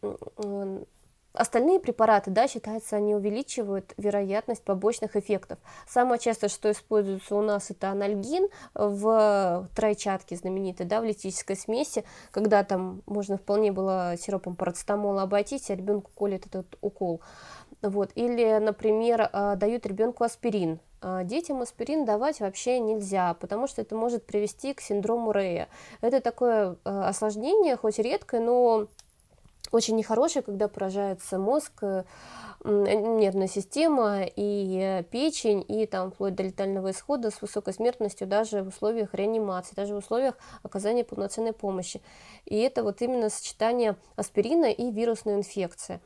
Остальные препараты, да, считается, они увеличивают вероятность побочных эффектов. Самое частое, что используется у нас, это анальгин в тройчатке знаменитой, да, в литической смеси, когда там можно вполне было сиропом парацетамола обойтись, а ребенку колет этот укол. Вот. Или, например, а, дают ребенку аспирин. А, детям аспирин давать вообще нельзя, потому что это может привести к синдрому Рея. Это такое а, осложнение, хоть редкое, но очень нехорошее, когда поражается мозг, э, нервная система и печень, и там вплоть до летального исхода с высокой смертностью даже в условиях реанимации, даже в условиях оказания полноценной помощи. И это вот именно сочетание аспирина и вирусной инфекции.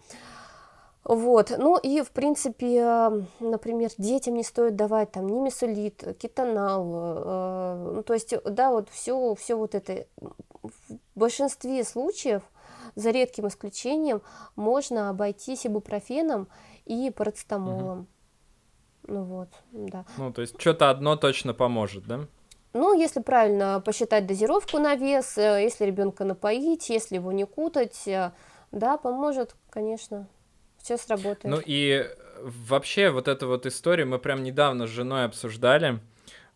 Вот, ну и в принципе, например, детям не стоит давать там ни месолит, кетонал, э, ну, то есть, да, вот все, все вот это. В большинстве случаев, за редким исключением, можно обойтись ибупрофеном и парацетамолом. Угу. Ну вот, да. Ну, то есть что-то одно точно поможет, да? Ну, если правильно посчитать дозировку на вес, э, если ребенка напоить, если его не кутать, э, да, поможет, конечно все сработает. Ну и вообще вот эта вот история, мы прям недавно с женой обсуждали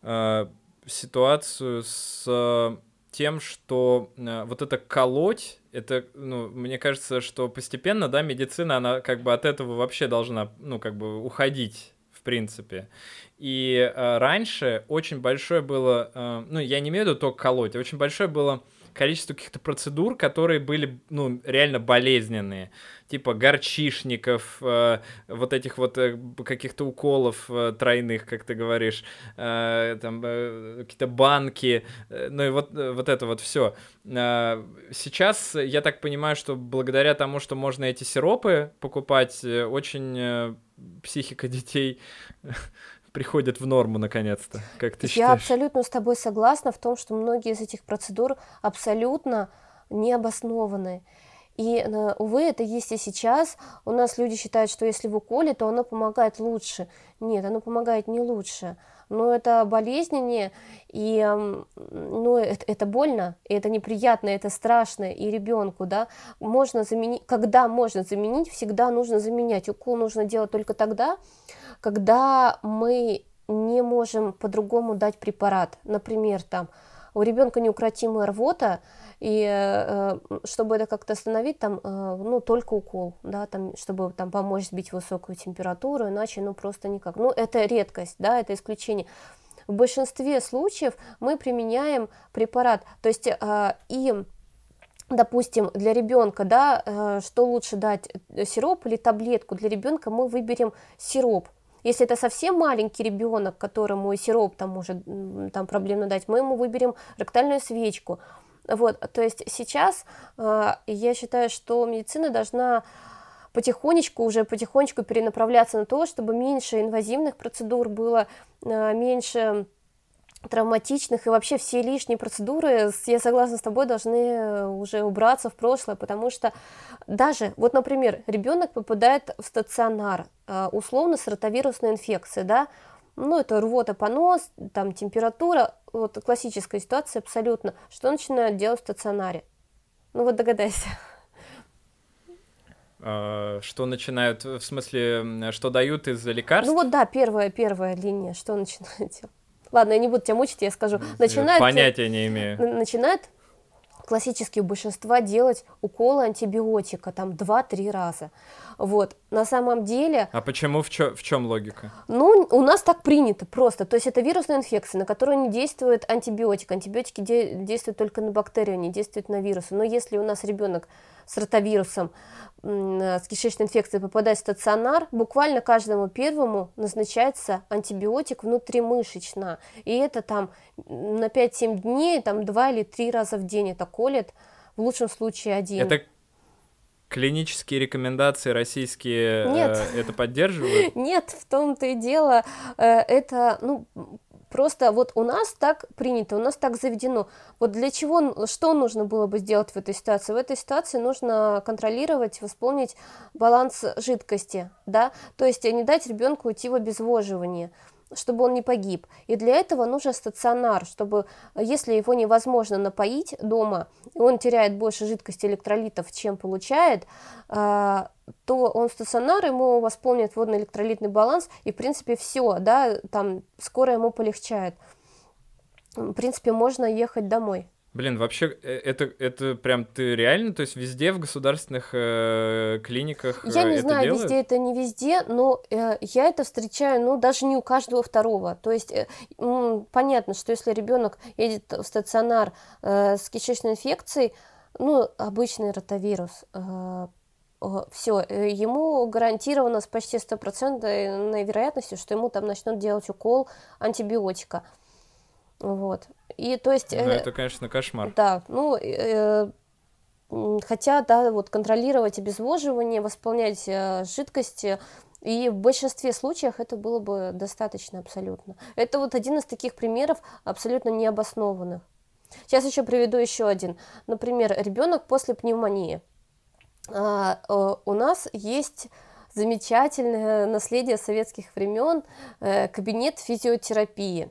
э, ситуацию с э, тем, что э, вот это колоть, это, ну, мне кажется, что постепенно, да, медицина, она как бы от этого вообще должна, ну, как бы уходить в принципе. И э, раньше очень большое было, э, ну, я не имею в виду только колоть, очень большое было количество каких-то процедур, которые были, ну, реально болезненные. Типа горчишников, э, вот этих вот э, каких-то уколов э, тройных, как ты говоришь, э, там э, какие-то банки, э, ну и вот, э, вот это вот все. Э, сейчас я так понимаю, что благодаря тому, что можно эти сиропы покупать, э, очень э, психика детей приходят в норму наконец-то, как ты Я считаешь? абсолютно с тобой согласна в том, что многие из этих процедур абсолютно необоснованы. И, э, увы, это есть и сейчас. У нас люди считают, что если в уколе, то оно помогает лучше. Нет, оно помогает не лучше. Но это болезненнее, и ну, это, это больно, и это неприятно, это страшно, и ребенку, да, можно заменить, когда можно заменить, всегда нужно заменять. Укол нужно делать только тогда, когда мы не можем по-другому дать препарат. Например, там у ребенка неукротимая рвота, и э, чтобы это как-то остановить, там, э, ну, только укол, да, там, чтобы там помочь сбить высокую температуру, иначе, ну, просто никак. Ну, это редкость, да, это исключение. В большинстве случаев мы применяем препарат, то есть э, и допустим, для ребенка, да, что лучше дать, сироп или таблетку, для ребенка мы выберем сироп, если это совсем маленький ребенок, которому сироп там может там проблемно дать, мы ему выберем ректальную свечку. Вот, то есть сейчас э, я считаю, что медицина должна потихонечку, уже потихонечку перенаправляться на то, чтобы меньше инвазивных процедур было, э, меньше травматичных и вообще все лишние процедуры, я согласна с тобой, должны уже убраться в прошлое, потому что даже, вот, например, ребенок попадает в стационар, э, условно с ротовирусной инфекцией, да, ну, это рвота, понос, там температура, вот классическая ситуация абсолютно. Что начинают делать в стационаре? Ну вот догадайся. А, что начинают, в смысле, что дают из лекарств? Ну вот да, первая, первая линия, что начинают делать? Ладно, я не буду тебя мучить, я скажу. Начинают, Понятия не имею. Начинают классически у большинства делать уколы антибиотика, там 2-3 раза. Вот, на самом деле... А почему, в, чё, в чем логика? Ну, у нас так принято просто, то есть это вирусная инфекция, на которую не действует антибиотик. Антибиотики де- действуют только на бактерию, не действуют на вирусы. Но если у нас ребенок с ротовирусом, с кишечной инфекцией попадает в стационар, буквально каждому первому назначается антибиотик внутримышечно. И это там на 5-7 дней, там 2 или 3 раза в день это колет, в лучшем случае один. Это клинические рекомендации российские Нет. Э, это поддерживают? Нет, в том-то и дело. Э, это, ну, просто вот у нас так принято, у нас так заведено. Вот для чего, что нужно было бы сделать в этой ситуации? В этой ситуации нужно контролировать, восполнить баланс жидкости, да, то есть не дать ребенку уйти в обезвоживание чтобы он не погиб. И для этого нужен стационар, чтобы, если его невозможно напоить дома, и он теряет больше жидкости электролитов, чем получает, а, то он стационар, ему восполнит водно-электролитный баланс, и, в принципе, все, да, там скоро ему полегчает. В принципе, можно ехать домой. Блин, вообще, э, это, это прям ты реально, то есть везде в государственных э, клиниках Я не это знаю, делают? везде это не везде, но э, я это встречаю, ну, даже не у каждого второго. То есть э, э, понятно, что если ребенок едет в стационар э, с кишечной инфекцией, ну, обычный ротавирус, э, все, э, ему гарантировано с почти стопроцентной вероятностью, что ему там начнут делать укол антибиотика. Вот. И то есть... Ну, это, конечно, кошмар. Да, ну, э, хотя, да, вот контролировать обезвоживание, восполнять э, жидкости, и в большинстве случаев это было бы достаточно абсолютно. Это вот один из таких примеров абсолютно необоснованных. Сейчас еще приведу еще один. Например, ребенок после пневмонии. А, э, у нас есть замечательное наследие советских времен, кабинет физиотерапии.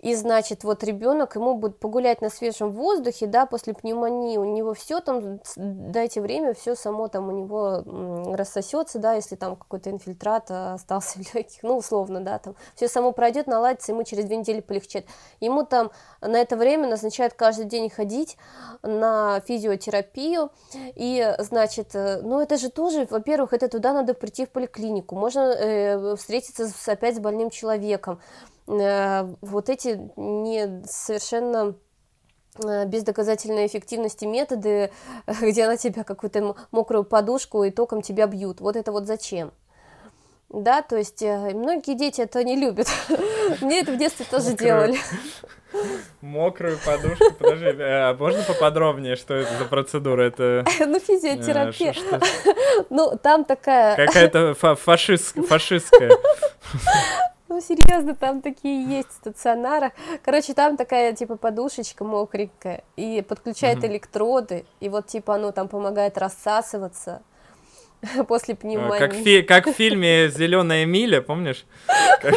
И, значит, вот ребенок, ему будет погулять на свежем воздухе, да, после пневмонии, у него все там, дайте время, все само там у него рассосется, да, если там какой-то инфильтрат э, остался в легких, ну, условно, да, там, все само пройдет, наладится, ему через две недели полегчает. Ему там на это время назначают каждый день ходить на физиотерапию, и, значит, э, ну, это же тоже, во-первых, это туда надо прийти в поликлинику, можно э, встретиться с, опять с больным человеком, вот эти не совершенно э, без доказательной эффективности методы, где на тебя какую-то мокрую подушку и током тебя бьют. Вот это вот зачем? Да, то есть э, многие дети это не любят. Мне это в детстве тоже делали. Мокрую подушку. Подожди, а можно поподробнее, что это за процедура? Это... Ну, физиотерапия. Ну, там такая... Какая-то фашистская. Ну, серьезно, там такие есть в стационарах. Короче, там такая, типа, подушечка мокренькая, и подключает электроды, и вот, типа, оно там помогает рассасываться после пневмонии. Как, фи- как в фильме «Зеленая миля», помнишь?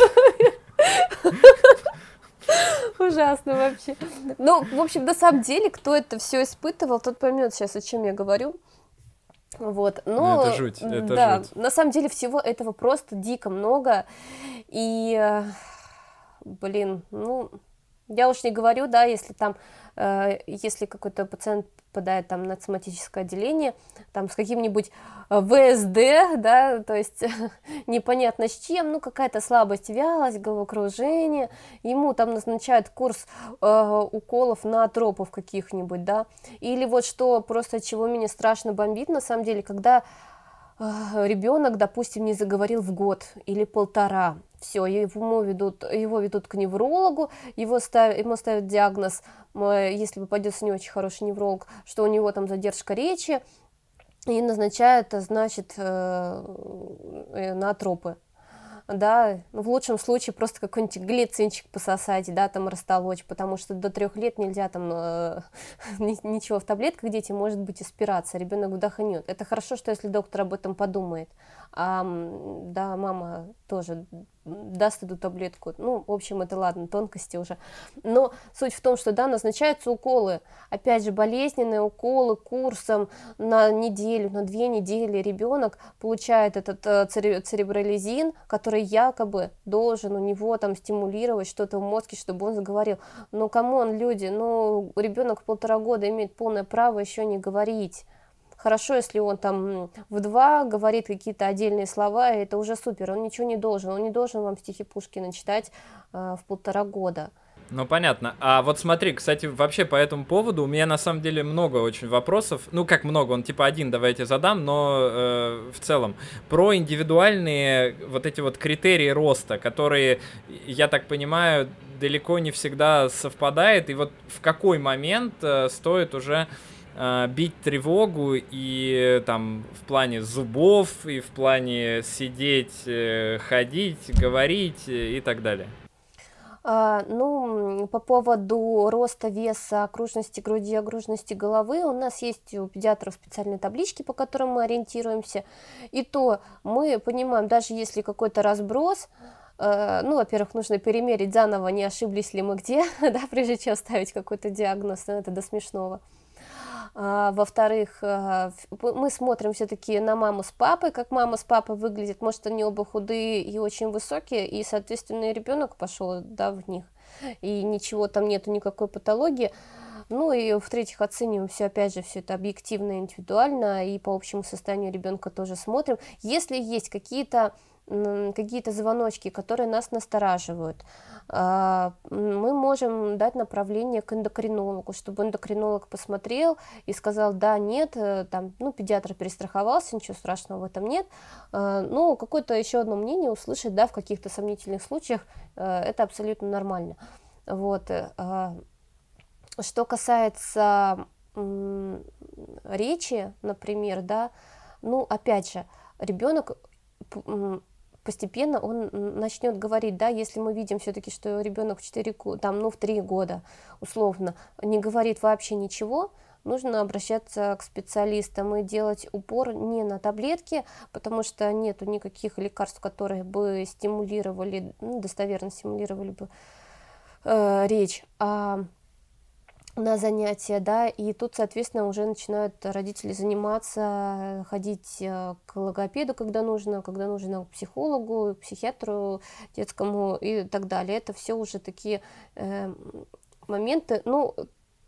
Ужасно вообще. Ну, в общем, на самом деле, кто это все испытывал, тот поймет сейчас, о чем я говорю. Вот, но... Ну, это жуть, это да, жуть. на самом деле всего этого просто дико много, и, э, блин, ну, я уж не говорю, да, если там, э, если какой-то пациент попадает там на соматическое отделение, там с каким-нибудь э, ВСД, да, то есть непонятно с чем, ну какая-то слабость, вялость, головокружение, ему там назначают курс э, уколов на тропов каких-нибудь, да, или вот что просто чего меня страшно бомбит на самом деле, когда э, ребенок, допустим, не заговорил в год или полтора, все, ему ведут, его ведут к неврологу, его ставят, ему ставят диагноз, если попадется не очень хороший невролог, что у него там задержка речи, и назначают, значит, э, э, на тропы да, ну, в лучшем случае просто какой-нибудь глицинчик пососать, да, там растолочь, потому что до трех лет нельзя там э, ничего в таблетках дети, может быть аспирация, ребенок вдохнет. Это хорошо, что если доктор об этом подумает, а, да, мама тоже даст эту таблетку. Ну, в общем, это ладно, тонкости уже. Но суть в том, что, да, назначаются уколы. Опять же, болезненные уколы курсом на неделю, на две недели ребенок получает этот э, церебролизин, который якобы должен у него там стимулировать что-то в мозге, чтобы он заговорил. Но кому он люди? Ну, ребенок полтора года имеет полное право еще не говорить. Хорошо, если он там в два говорит какие-то отдельные слова, это уже супер. Он ничего не должен. Он не должен вам стихи Пушкина читать э, в полтора года. Ну, понятно. А вот смотри, кстати, вообще по этому поводу у меня на самом деле много очень вопросов. Ну, как много, он типа один давайте задам, но э, в целом. Про индивидуальные вот эти вот критерии роста, которые, я так понимаю, далеко не всегда совпадает. И вот в какой момент э, стоит уже э, бить тревогу и там в плане зубов, и в плане сидеть, э, ходить, говорить и так далее? А, ну, по поводу роста веса, окружности груди, окружности головы, у нас есть у педиатров специальные таблички, по которым мы ориентируемся. И то мы понимаем, даже если какой-то разброс, э, ну, во-первых, нужно перемерить заново, не ошиблись ли мы где, да, прежде чем ставить какой-то диагноз, это до смешного. А, во-вторых, а, мы смотрим все-таки на маму с папой, как мама с папой выглядит. Может, они оба худые и очень высокие, и, соответственно, ребенок пошел да, в них, и ничего там нету, никакой патологии. Ну и в-третьих, оцениваем все, опять же, все это объективно, индивидуально, и по общему состоянию ребенка тоже смотрим. Если есть какие-то какие-то звоночки, которые нас настораживают, а, мы можем дать направление к эндокринологу, чтобы эндокринолог посмотрел и сказал, да, нет, э, там, ну, педиатр перестраховался, ничего страшного в этом нет, а, ну, какое-то еще одно мнение услышать, да, в каких-то сомнительных случаях, э, это абсолютно нормально. Вот. Что касается речи, например, да, ну, опять же, ребенок постепенно он начнет говорить, да, если мы видим все-таки, что ребенок в 4, там, ну, в 3 года, условно, не говорит вообще ничего, нужно обращаться к специалистам и делать упор не на таблетки, потому что нету никаких лекарств, которые бы стимулировали, ну, достоверно стимулировали бы э, речь, а на занятия, да, и тут, соответственно, уже начинают родители заниматься, ходить э, к логопеду, когда нужно, когда нужно к психологу, к психиатру детскому и так далее. Это все уже такие э, моменты, ну,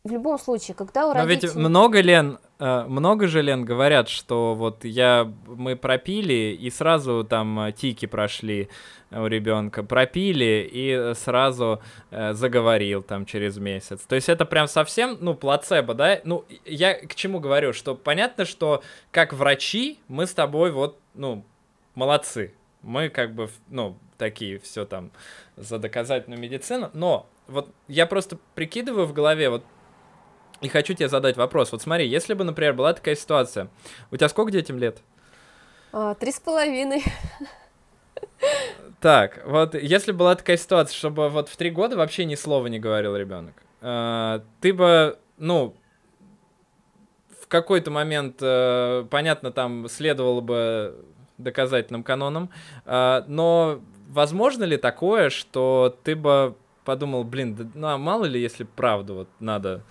в любом случае, когда у родителей... Но ведь много, Лен, э, много же, Лен, говорят, что вот я, мы пропили, и сразу там э, тики прошли у ребенка, пропили, и сразу э, заговорил там через месяц. То есть это прям совсем, ну, плацебо, да? Ну, я к чему говорю, что понятно, что как врачи мы с тобой вот, ну, молодцы. Мы как бы, ну, такие все там за доказательную медицину, но вот я просто прикидываю в голове, вот и хочу тебе задать вопрос. Вот смотри, если бы, например, была такая ситуация, у тебя сколько детям лет? А, три с половиной. Так, вот если была такая ситуация, чтобы вот в три года вообще ни слова не говорил ребенок, э, ты бы, ну, в какой-то момент, э, понятно, там следовало бы доказательным канонам, э, но возможно ли такое, что ты бы подумал, блин, да, ну а мало ли, если правду вот надо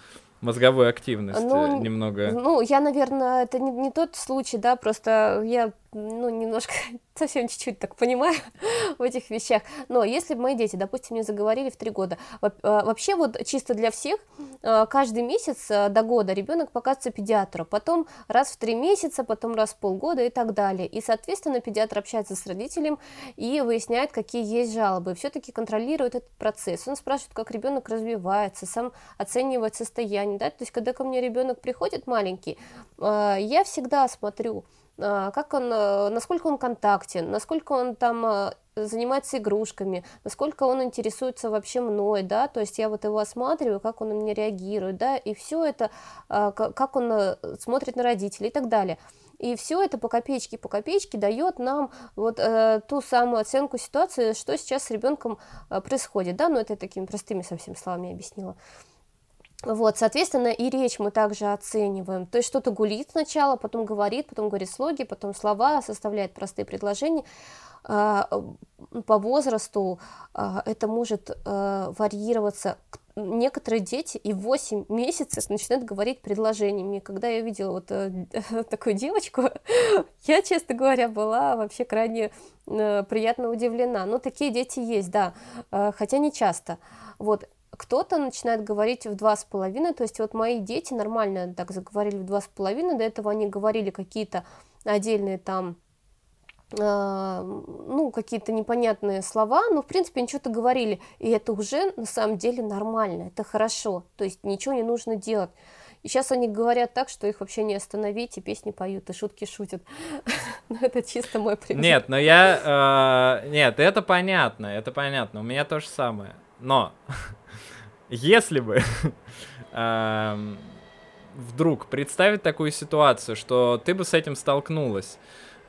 мозговую активность ну, немного. Ну, я, наверное, это не, не тот случай, да, просто я ну, немножко, совсем чуть-чуть так понимаю в этих вещах. Но если бы мои дети, допустим, не заговорили в три года, э, вообще вот чисто для всех, э, каждый месяц э, до года ребенок показывается педиатру, потом раз в три месяца, потом раз в полгода и так далее. И, соответственно, педиатр общается с родителем и выясняет, какие есть жалобы. Все-таки контролирует этот процесс. Он спрашивает, как ребенок развивается, сам оценивает состояние. Да? То есть, когда ко мне ребенок приходит маленький, я всегда смотрю, а, как он, э, насколько он контактен, насколько он там э, занимается игрушками, насколько он интересуется вообще мной, да, то есть я вот его осматриваю, как он на меня реагирует, да, и все это, а, как он э, смотрит на родителей и так далее. И все это по копеечке, по копеечке дает нам вот э, ту самую оценку ситуации, что сейчас с ребенком э, происходит, да, но ну, это такими простыми совсем словами объяснила. Вот, соответственно, и речь мы также оцениваем. То есть что-то гулит сначала, потом говорит, потом говорит слоги, потом слова, составляет простые предложения. А, по возрасту а, это может а, варьироваться. Некоторые дети и 8 месяцев начинают говорить предложениями. Когда я видела вот э, такую девочку, я, честно говоря, была вообще крайне э, приятно удивлена. Но такие дети есть, да, хотя не часто. Вот, кто-то начинает говорить в два с половиной, то есть вот мои дети нормально так заговорили в два с половиной, до этого они говорили какие-то отдельные там э, ну, какие-то непонятные слова, но, в принципе, они что-то говорили, и это уже на самом деле нормально, это хорошо, то есть ничего не нужно делать. И сейчас они говорят так, что их вообще не остановить, и песни поют, и шутки шутят. Но это чисто мой пример. Нет, но я... Э, нет, это понятно, это понятно. У меня то же самое. Но если бы эм, вдруг представить такую ситуацию, что ты бы с этим столкнулась,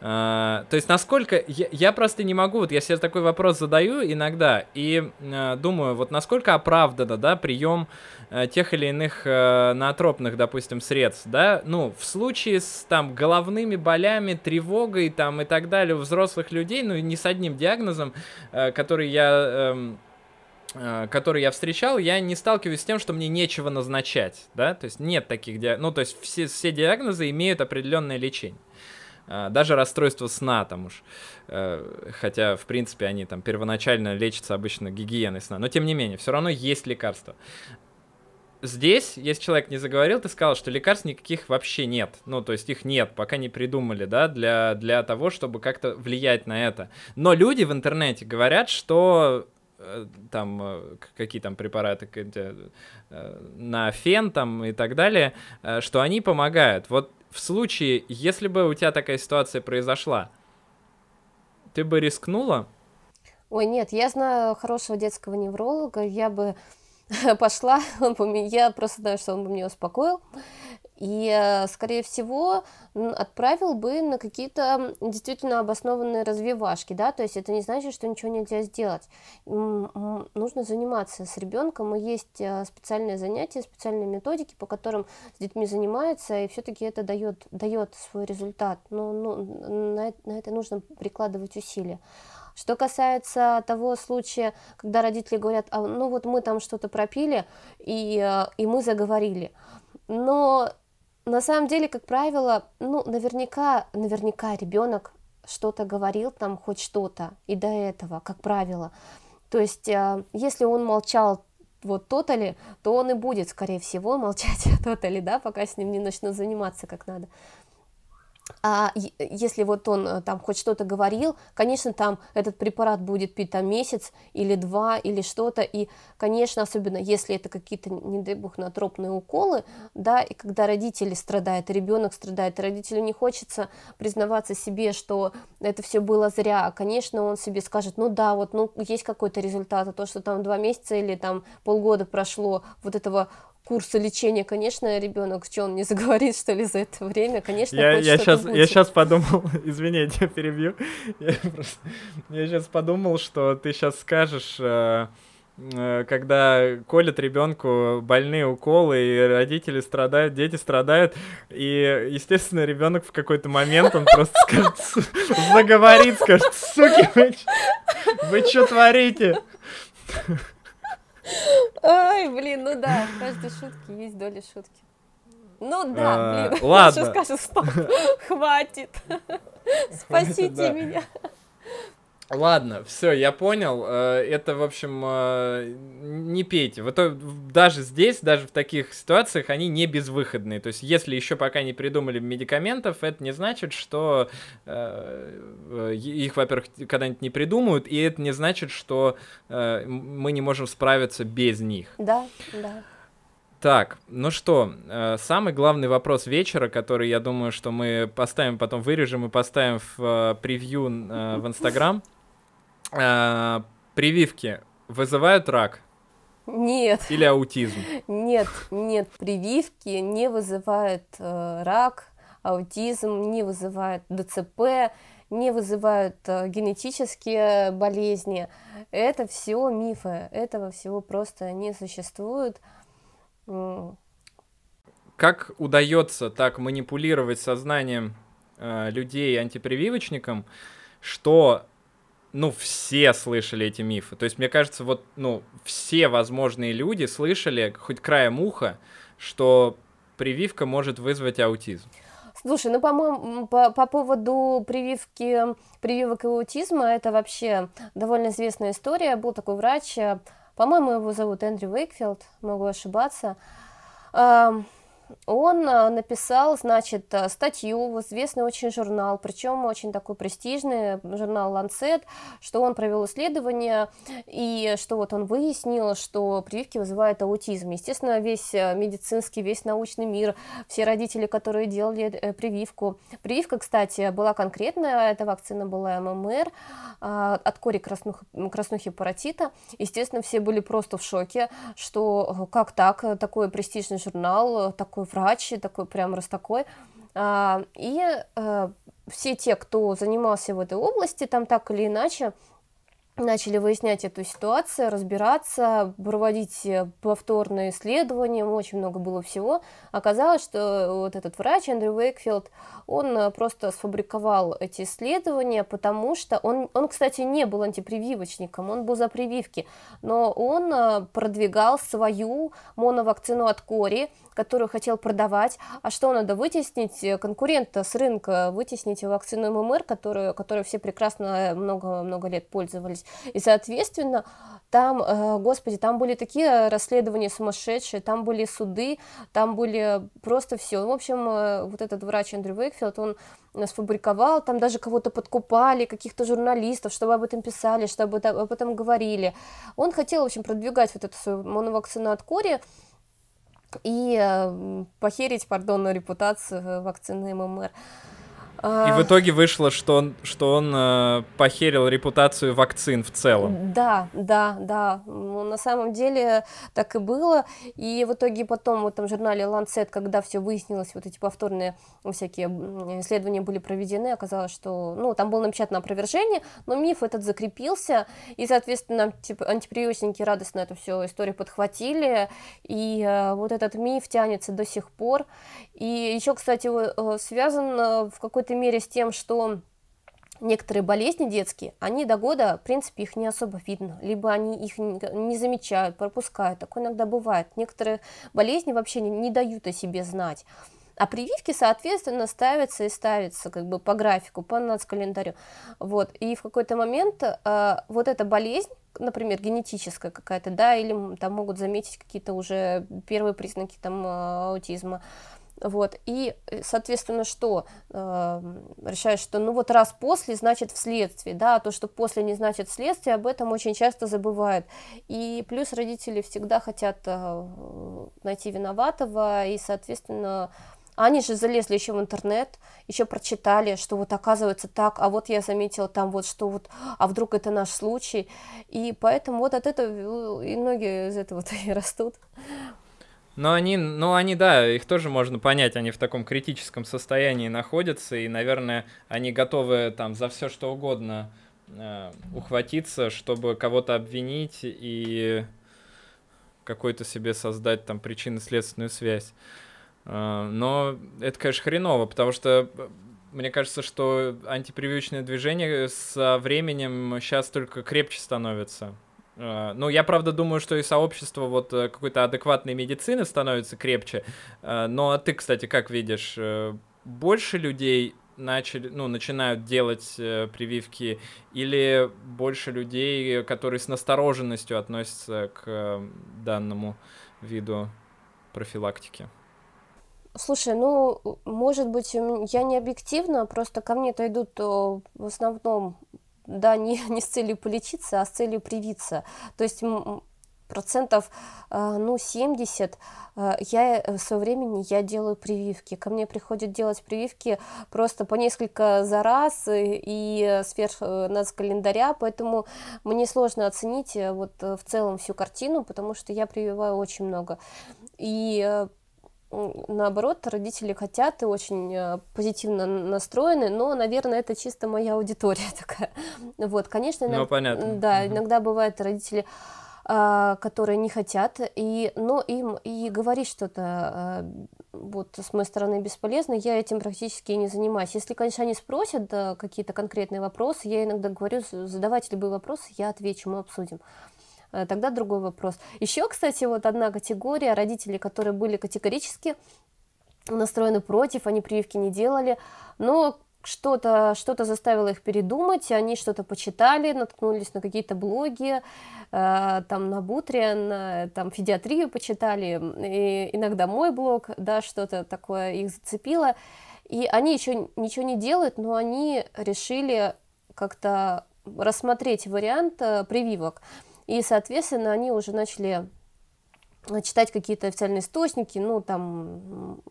Uh, то есть насколько я, просто не могу, вот я себе такой вопрос задаю иногда и uh, думаю, вот насколько оправдано, да, прием uh, тех или иных наотропных, допустим, средств, да, ну в случае с там головными болями, тревогой там и так далее у взрослых людей, ну не с одним диагнозом, который я uh, Э, который я встречал, я не сталкиваюсь с тем, что мне нечего назначать, да, то есть нет таких диагнозов, ну, то есть все, все диагнозы имеют определенное лечение. Э, даже расстройство сна там уж, э, хотя, в принципе, они там первоначально лечатся обычно гигиеной сна, но тем не менее, все равно есть лекарства. Здесь, если человек не заговорил, ты сказал, что лекарств никаких вообще нет. Ну, то есть их нет, пока не придумали, да, для, для того, чтобы как-то влиять на это. Но люди в интернете говорят, что Э, там э, какие там препараты э, на фен там и так далее, что они помогают. Вот в случае, если бы у тебя такая ситуация произошла, ты бы рискнула? Ой, нет, я знаю хорошего детского невролога, я бы пошла, он бы, я просто знаю, что он бы меня успокоил, и, э, скорее всего, отправил бы на какие-то действительно обоснованные развивашки, да, то есть это не значит, что ничего нельзя сделать. Нужно заниматься с ребенком, и есть э, специальные занятия, специальные методики, по которым с детьми занимаются, и все-таки это дает, дает свой результат, но ну, на, на это нужно прикладывать усилия. Что касается того случая, когда родители говорят, а, ну вот мы там что-то пропили, и, э, и мы заговорили. Но на самом деле, как правило, ну, наверняка, наверняка ребенок что-то говорил там, хоть что-то, и до этого, как правило. То есть, э, если он молчал вот тотали, то он и будет, скорее всего, молчать о тотали, да, пока с ним не начнут заниматься как надо. А если вот он э, там хоть что-то говорил, конечно, там этот препарат будет пить там месяц или два или что-то, и, конечно, особенно если это какие-то, не дай бог, натропные уколы, да, и когда родители страдают, ребенок страдает, родителю не хочется признаваться себе, что это все было зря, конечно, он себе скажет, ну да, вот, ну, есть какой-то результат, а то, что там два месяца или там полгода прошло вот этого курса лечения, конечно, ребенок, что он не заговорит, что ли, за это время, конечно, я, я сейчас, будет. я сейчас подумал, извините, перебью, я, просто, я сейчас подумал, что ты сейчас скажешь, э, э, когда колят ребенку больные уколы, и родители страдают, дети страдают, и, естественно, ребенок в какой-то момент, он просто скажет, заговорит, скажет, суки, вы, вы что творите? Ой, блин, ну да, в каждой шутке есть доля шутки. Ну да, а, блин. Ладно. Сейчас скажу, стоп, хватит. Спасите меня. Ладно, все, я понял. Э, это, в общем, э, не пейте. Вот даже здесь, даже в таких ситуациях, они не безвыходные. То есть, если еще пока не придумали медикаментов, это не значит, что э, их, во-первых, когда-нибудь не придумают, и это не значит, что мы не можем справиться без них. Да, да. Так, ну что, самый главный вопрос вечера, который, я думаю, что мы поставим, потом вырежем и поставим в превью в Инстаграм. Э, прививки вызывают рак? Нет. Или аутизм? Нет, нет, прививки не вызывают э, рак, аутизм, не вызывают ДЦП, не вызывают э, генетические болезни. Это все мифы, этого всего просто не существует. Как удается так манипулировать сознанием э, людей антипрививочникам, что ну, все слышали эти мифы. То есть, мне кажется, вот, ну, все возможные люди слышали, хоть краем уха, что прививка может вызвать аутизм. Слушай, ну, по-моему, по, по поводу прививки, прививок и аутизма, это вообще довольно известная история. Был такой врач, по-моему, его зовут Эндрю Уэйкфилд, могу ошибаться он а, написал, значит, а, статью в известный очень журнал, причем очень такой престижный журнал Lancet, что он провел исследование и что вот он выяснил, что прививки вызывают аутизм. Естественно, весь а, медицинский, весь научный мир, все родители, которые делали э, прививку. Прививка, кстати, была конкретная, эта вакцина была ММР от кори краснухи, краснухи паротита. Естественно, все были просто в шоке, что э, как так, такой престижный журнал, такой такой врач, такой прям раз такой. А, и э, все те, кто занимался в этой области, там так или иначе, начали выяснять эту ситуацию, разбираться, проводить э, повторные исследования, очень много было всего. Оказалось, что вот этот врач, Эндрю Уэйкфилд, он э, просто сфабриковал эти исследования, потому что он, он, кстати, не был антипрививочником, он был за прививки, но он э, продвигал свою моновакцину от кори, которую хотел продавать. А что надо вытеснить? Конкурента с рынка, вытеснить вакцину ММР, которую, которую все прекрасно много-много лет пользовались. И, соответственно, там, э, господи, там были такие расследования сумасшедшие, там были суды, там были просто все. В общем, э, вот этот врач Андрю Вейкфилд, он сфабриковал, там даже кого-то подкупали, каких-то журналистов, чтобы об этом писали, чтобы об этом говорили. Он хотел, в общем, продвигать вот эту свою моновакцину от кори и э, похерить, пардон, репутацию вакцины ММР. И в итоге вышло, что он, что он э, похерил репутацию вакцин в целом. Да, да, да. Ну, на самом деле так и было. И в итоге потом в этом журнале Lancet, когда все выяснилось, вот эти повторные всякие исследования были проведены, оказалось, что, ну, там было напечатано опровержение, но миф этот закрепился, и, соответственно, типа, антипрививочники радостно эту всю историю подхватили, и э, вот этот миф тянется до сих пор. И еще, кстати, э, связан э, в какой-то мере с тем, что некоторые болезни детские, они до года, в принципе, их не особо видно, либо они их не замечают, пропускают. Такое иногда бывает. Некоторые болезни вообще не, не дают о себе знать. А прививки, соответственно, ставятся и ставятся как бы по графику, по нацкалендарю. Вот. И в какой-то момент э, вот эта болезнь, например, генетическая какая-то, да, или там могут заметить какие-то уже первые признаки там э, аутизма, вот, и, э, соответственно, что? Э, решаешь, что ну вот раз после, значит вследствие, да, а то, что после не значит вследствие, об этом очень часто забывают. И плюс родители всегда хотят э, найти виноватого, и, соответственно, они же залезли еще в интернет, еще прочитали, что вот оказывается так, а вот я заметила там вот что вот, а вдруг это наш случай. И поэтому вот от этого и многие из этого и растут. Но они, ну они, да, их тоже можно понять, они в таком критическом состоянии находятся, и, наверное, они готовы там за все что угодно э, ухватиться, чтобы кого-то обвинить и какой-то себе создать там причинно-следственную связь. Э, но это, конечно, хреново, потому что мне кажется, что антипрививочное движение со временем сейчас только крепче становится. Э, ну, я правда думаю, что и сообщество вот э, какой-то адекватной медицины становится крепче. Э, но ты, кстати, как видишь, больше людей начали, ну, начинают делать прививки, или больше людей, которые с настороженностью относятся к данному виду профилактики? Слушай, ну, может быть, я не объективна, просто ко мне-то идут в основном да, не, не с целью полечиться, а с целью привиться. То есть процентов, э, ну, 70 э, я э, в свое время я делаю прививки. Ко мне приходят делать прививки просто по несколько за раз и сверх нас календаря, поэтому мне сложно оценить вот в целом всю картину, потому что я прививаю очень много. И наоборот, родители хотят и очень э, позитивно настроены, но, наверное, это чисто моя аудитория такая. Вот, конечно, иногда, ну, понятно. да, иногда бывают родители, а, которые не хотят, и, но им и говорить что-то а, вот с моей стороны бесполезно, я этим практически не занимаюсь. Если, конечно, они спросят да, какие-то конкретные вопросы, я иногда говорю, задавайте любые вопросы, я отвечу, мы обсудим. Э, тогда другой вопрос. Еще, кстати, вот одна категория родителей, которые были категорически настроены против, они прививки не делали, но что-то что заставило их передумать, они что-то почитали, наткнулись на какие-то блоги, э, там на Бутриан, на там педиатрию почитали, и иногда мой блог, да, что-то такое их зацепило, и они еще ничего не делают, но они решили как-то рассмотреть вариант э, прививок. И, соответственно, они уже начали читать какие-то официальные источники, ну, там,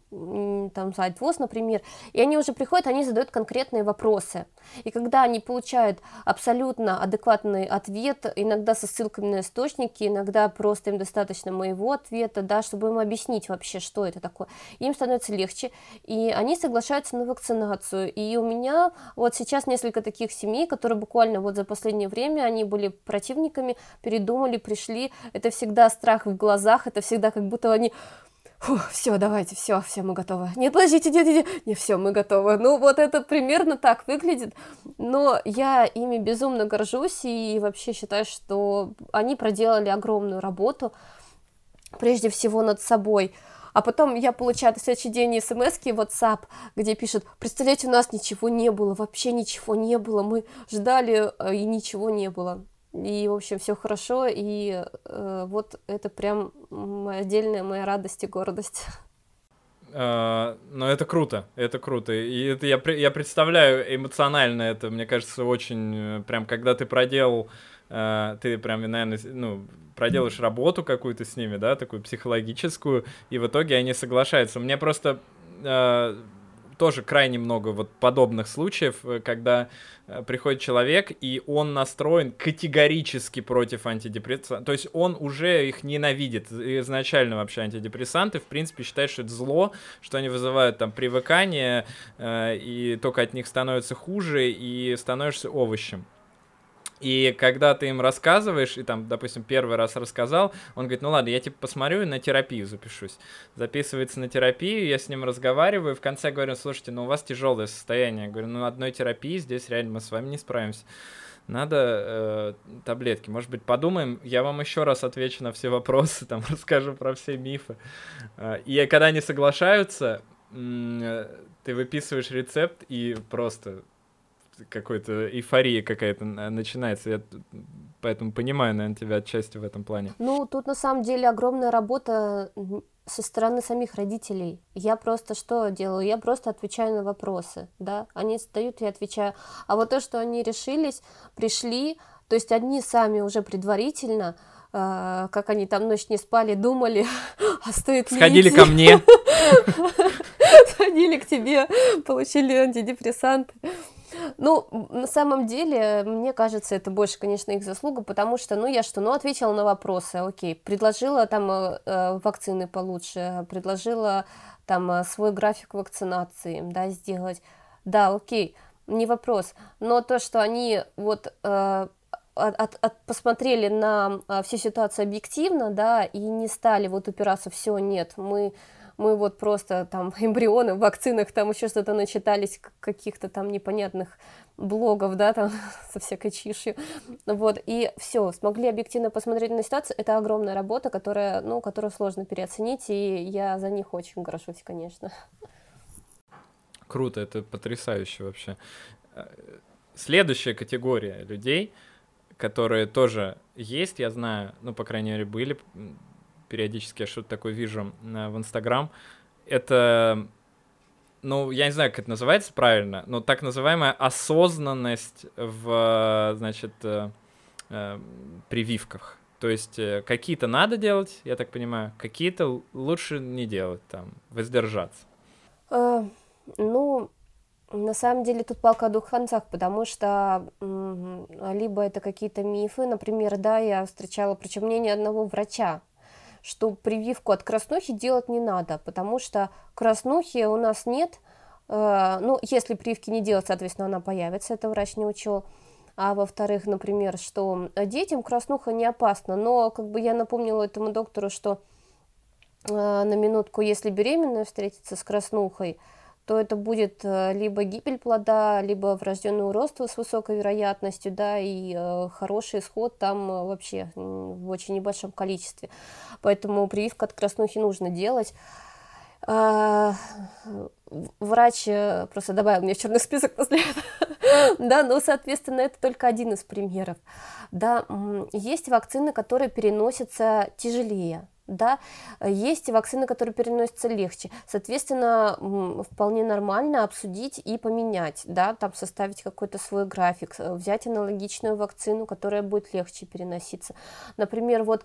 там сайт ВОЗ, например, и они уже приходят, они задают конкретные вопросы. И когда они получают абсолютно адекватный ответ, иногда со ссылками на источники, иногда просто им достаточно моего ответа, да, чтобы им объяснить вообще, что это такое, им становится легче, и они соглашаются на вакцинацию. И у меня вот сейчас несколько таких семей, которые буквально вот за последнее время, они были противниками, передумали, пришли, это всегда страх в глазах, это всегда как будто они все, давайте, все, все, мы готовы. Нет, подождите, нет, нет, нет, не все, мы готовы. Ну, вот это примерно так выглядит. Но я ими безумно горжусь и вообще считаю, что они проделали огромную работу, прежде всего над собой. А потом я получаю на следующий день смс в WhatsApp, где пишут, представляете, у нас ничего не было, вообще ничего не было, мы ждали, э, и ничего не было. И, в общем, все хорошо, и э, вот это прям отдельная моя радость и гордость. Uh, но это круто, это круто. И это я, я представляю эмоционально это, мне кажется, очень э, прям, когда ты проделал, uh, ты прям, наверное, ну, проделаешь работу какую-то с ними, да, такую психологическую, и в итоге они соглашаются. Мне просто uh, тоже крайне много вот подобных случаев, э, когда э, приходит человек, и он настроен категорически против антидепрессантов. То есть он уже их ненавидит. Изначально вообще антидепрессанты, в принципе, считает, что это зло, что они вызывают там привыкание, э, и только от них становится хуже, и становишься овощем. И когда ты им рассказываешь, и там, допустим, первый раз рассказал, он говорит, ну ладно, я типа посмотрю и на терапию запишусь. Записывается на терапию, я с ним разговариваю, в конце говорю, слушайте, ну у вас тяжелое состояние. Я говорю, ну одной терапии здесь реально мы с вами не справимся надо э, таблетки. Может быть, подумаем, я вам еще раз отвечу на все вопросы, там расскажу про все мифы. Э, и когда они соглашаются, ты выписываешь рецепт и просто какой-то эйфория какая-то начинается. Я поэтому понимаю, наверное, тебя отчасти в этом плане. Ну, тут на самом деле огромная работа со стороны самих родителей. Я просто что делаю? Я просто отвечаю на вопросы, да. Они задают, я отвечаю. А вот то, что они решились, пришли, то есть одни сами уже предварительно, э, как они там ночь не спали, думали, а стоит ли Сходили идти? ко мне. Сходили к тебе, получили антидепрессанты. Ну, на самом деле, мне кажется, это больше, конечно, их заслуга, потому что, ну, я что, ну, ответила на вопросы, окей, предложила там э, э вакцины получше, предложила там э, свой график вакцинации, да, сделать, да, окей, не вопрос, но то, что они вот э, от, от, от, посмотрели на а, всю ситуацию объективно, да, и не стали вот упираться, все, нет, мы мы вот просто там эмбрионы в вакцинах, там еще что-то начитались, каких-то там непонятных блогов, да, там со всякой чишью, вот, и все, смогли объективно посмотреть на ситуацию, это огромная работа, которая, ну, которую сложно переоценить, и я за них очень горжусь, конечно. Круто, это потрясающе вообще. Следующая категория людей, которые тоже есть, я знаю, ну, по крайней мере, были периодически я что-то такое вижу э, в Инстаграм. Это, ну, я не знаю, как это называется правильно, но так называемая осознанность в, значит, э, э, прививках. То есть э, какие-то надо делать, я так понимаю, какие-то лучше не делать, там, воздержаться. Э, ну, на самом деле тут палка о двух концах, потому что либо это какие-то мифы, например, да, я встречала, причем мнение одного врача, что прививку от краснухи делать не надо, потому что краснухи у нас нет. Э, ну, если прививки не делать, соответственно, она появится, это врач не учел. А во-вторых, например, что детям краснуха не опасна. Но как бы я напомнила этому доктору, что э, на минутку, если беременная встретится с краснухой, то это будет э, либо гибель плода, либо врожденное уродство с высокой вероятностью, да, и э, хороший исход там э, вообще в очень небольшом количестве. Поэтому прививку от краснухи нужно делать. А, врач просто добавил мне в черный список после этого. да, но, соответственно, это только один из примеров. Да, есть вакцины, которые переносятся тяжелее, да, есть вакцины, которые переносятся легче, соответственно, вполне нормально обсудить и поменять, да, там составить какой-то свой график, э, взять аналогичную вакцину, которая будет легче переноситься. Например, вот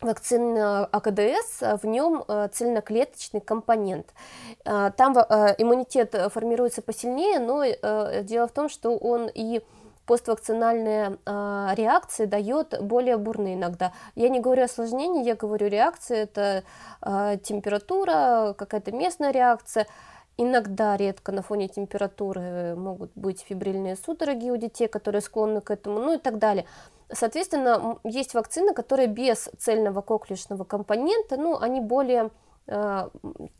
вакцина АКДС, в нем э, цельноклеточный компонент. Э, там иммунитет формируется посильнее, но дело в том, что он и поствакцинальная э, реакция дает более бурные иногда. Я не говорю осложнений, я говорю реакции, это э, температура, какая-то местная реакция. Иногда, редко на фоне температуры могут быть фибрильные судороги у детей, которые склонны к этому, ну и так далее. Соответственно, есть вакцины, которые без цельного коклюшного компонента, ну, они более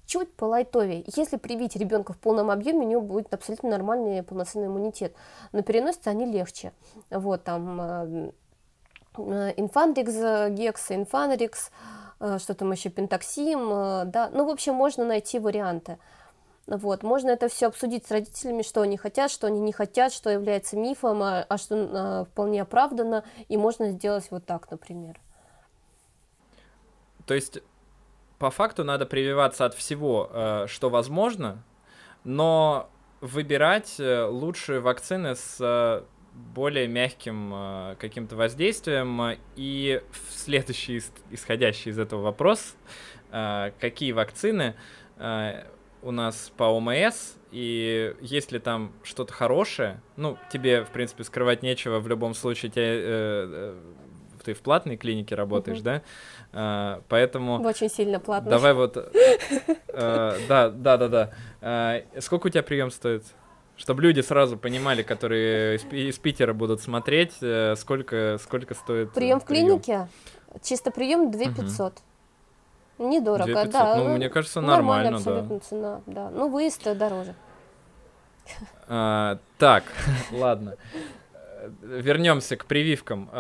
чуть полайтовее. Если привить ребенка в полном объеме, у него будет абсолютно нормальный полноценный иммунитет. Но переносятся они легче. Вот там э, э, инфандрикс, гекс, инфанрикс, что там еще, пентаксим, да, ну, в общем, можно найти варианты. Вот, можно это все обсудить с родителями, что они хотят, что они не хотят, что является мифом, а, а что а, вполне оправдано, и можно сделать вот так, например. То есть по факту надо прививаться от всего, э, что возможно, но выбирать э, лучшие вакцины с э, более мягким каким-то воздействием. И следующий, исходящий из этого вопрос, какие вакцины у нас по ОМС, и есть ли там что-то хорошее, ну, тебе, в принципе, скрывать нечего, в любом случае, тебе, ты в платной клинике работаешь, угу. да? А, поэтому... Очень сильно платно. Давай вот... А, да, да, да, да. А, сколько у тебя прием стоит? Чтобы люди сразу понимали, которые из, Питера будут смотреть, э, сколько, сколько стоит Прием в клинике? Чисто прием 2 500. Угу. Недорого, 2 500. да. Ну, ну, мне кажется, нормально, абсолютно да. цена, да. Ну, выезд дороже. А, так, ладно вернемся к прививкам.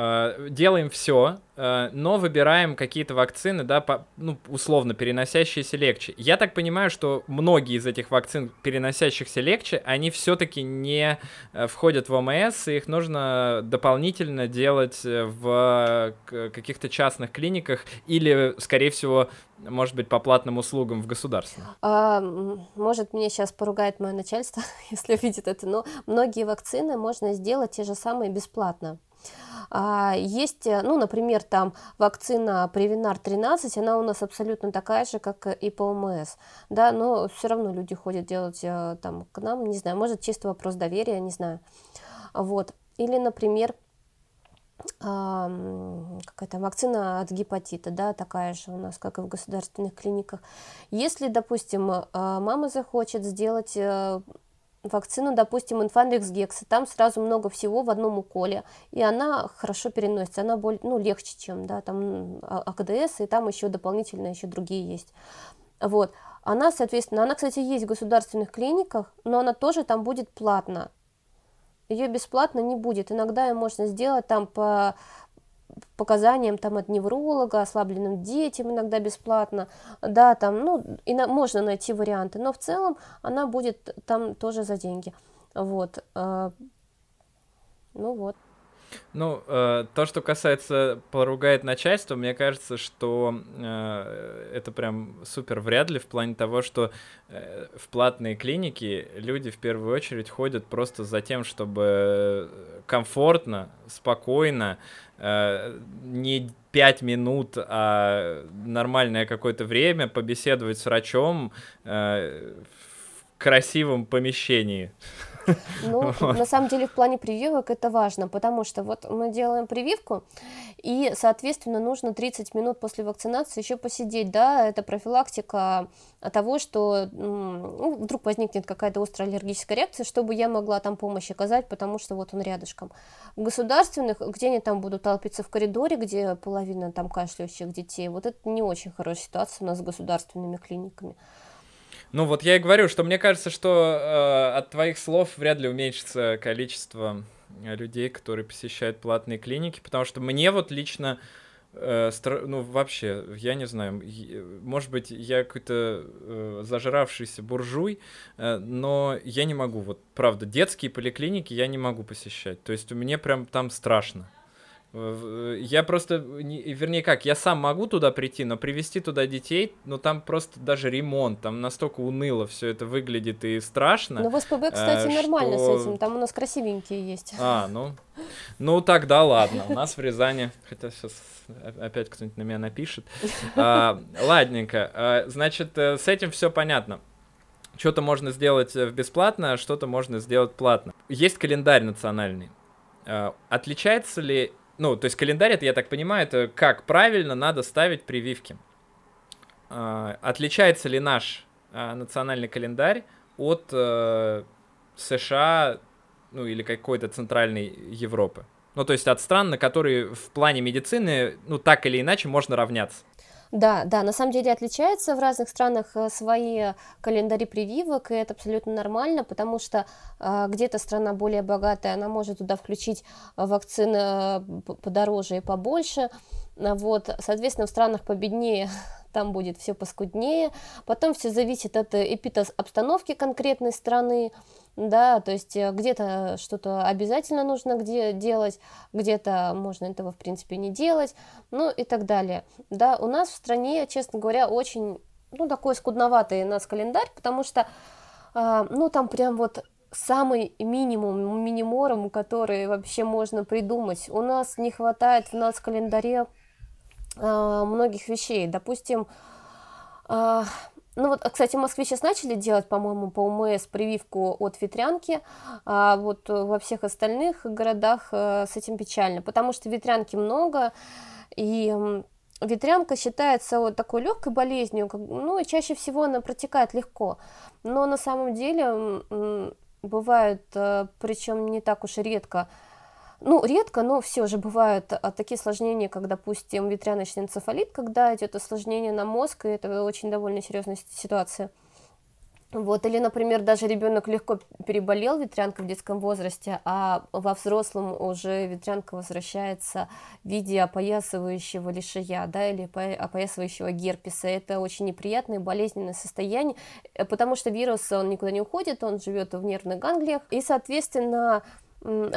Делаем все, э, но выбираем какие-то вакцины, да, по, ну, условно, переносящиеся легче. Я так понимаю, что многие из этих вакцин, переносящихся легче, они все-таки не э, входят в ОМС, и их нужно дополнительно делать в каких-то частных клиниках или, скорее всего, может быть, по платным услугам в государстве? А, может, мне сейчас поругает мое начальство, если увидит это, но многие вакцины можно сделать те же самые бесплатно. А, есть, э, ну, например, там вакцина Привинар 13, она у нас абсолютно такая же, как и по ОМС, да, но все равно люди ходят делать э, там к нам, не знаю, может, чисто вопрос доверия, не знаю, вот. Или, например, какая-то вакцина от гепатита, да, такая же у нас, как и в государственных клиниках. Если, допустим, а, мама захочет сделать э, вакцину, допустим, инфандрикс гекса, там сразу много всего в одном уколе, и она хорошо переносится, она более, ну, легче, чем, да, там а, АКДС, и там еще дополнительно еще другие есть. Вот. Она, соответственно, она, кстати, есть в государственных клиниках, но она тоже там будет платно ее бесплатно не будет. Иногда ее можно сделать там по показаниям там от невролога, ослабленным детям иногда бесплатно, да, там, ну, и на, можно найти варианты, но в целом она будет там тоже за деньги, вот, э, ну вот. Ну, э, то, что касается поругает начальство, мне кажется, что э, это прям супер вряд ли в плане того, что э, в платные клиники люди в первую очередь ходят просто за тем, чтобы комфортно, спокойно, э, не пять минут, а нормальное какое-то время побеседовать с врачом э, в красивом помещении. Ну, вот. на самом деле в плане прививок это важно, потому что вот мы делаем прививку, и, соответственно, нужно 30 минут после вакцинации еще посидеть, да, это профилактика того, что ну, вдруг возникнет какая-то острая аллергическая реакция, чтобы я могла там помощь оказать, потому что вот он рядышком. В государственных, где они там будут толпиться в коридоре, где половина там кашляющих детей, вот это не очень хорошая ситуация у нас с государственными клиниками. Ну вот я и говорю, что мне кажется, что э, от твоих слов вряд ли уменьшится количество э, людей, которые посещают платные клиники, потому что мне вот лично, э, стра... ну вообще, я не знаю, может быть, я какой-то э, зажравшийся буржуй, э, но я не могу, вот правда, детские поликлиники я не могу посещать, то есть мне прям там страшно. Я просто, вернее как, я сам могу туда прийти, но привести туда детей, ну там просто даже ремонт, там настолько уныло все это выглядит и страшно. Ну в СПБ, кстати, что... нормально с этим, там у нас красивенькие есть. А, ну, ну тогда ладно, у нас в Рязани, хотя сейчас опять кто-нибудь на меня напишет. А, ладненько, а, значит, э, с этим все понятно. Что-то можно сделать э, бесплатно, а что-то можно сделать платно. Есть календарь национальный. А, отличается ли ну, то есть календарь, это, я так понимаю, это как правильно надо ставить прививки. А, отличается ли наш а, национальный календарь от э, США, ну, или какой-то центральной Европы? Ну, то есть от стран, на которые в плане медицины, ну, так или иначе можно равняться. Да, да, на самом деле отличается в разных странах э, свои календари прививок, и это абсолютно нормально, потому что э, где-то страна более богатая, она может туда включить э, вакцины э, подороже и побольше, вот, соответственно, в странах победнее там будет все поскуднее. Потом все зависит от эпитообстановки конкретной страны, да, то есть э, где-то что-то обязательно нужно где делать, где-то можно этого, в принципе, не делать, ну и так далее. Да, у нас в стране, честно говоря, очень, ну, такой скудноватый у нас календарь, потому что, э, ну, там прям вот самый минимум, миниморум, который вообще можно придумать. У нас не хватает в нас календаре э, многих вещей. Допустим, э, ну вот, кстати, в Москве сейчас начали делать, по-моему, по УМС прививку от ветрянки, а вот во всех остальных городах э, с этим печально, потому что ветрянки много, и ветрянка считается вот такой легкой болезнью, ну и чаще всего она протекает легко, но на самом деле бывает, э, причем не так уж и редко, ну, редко, но все же бывают а, такие осложнения, как, допустим, ветряночный энцефалит, когда идет осложнение на мозг, и это очень довольно серьезная ситуация. Вот, или, например, даже ребенок легко переболел ветрянкой в детском возрасте, а во взрослом уже ветрянка возвращается в виде опоясывающего лишая, да, или опоясывающего герпеса. Это очень неприятное болезненное состояние, э, потому что вирус, он никуда не уходит, он живет в нервных ганглиях, и, соответственно,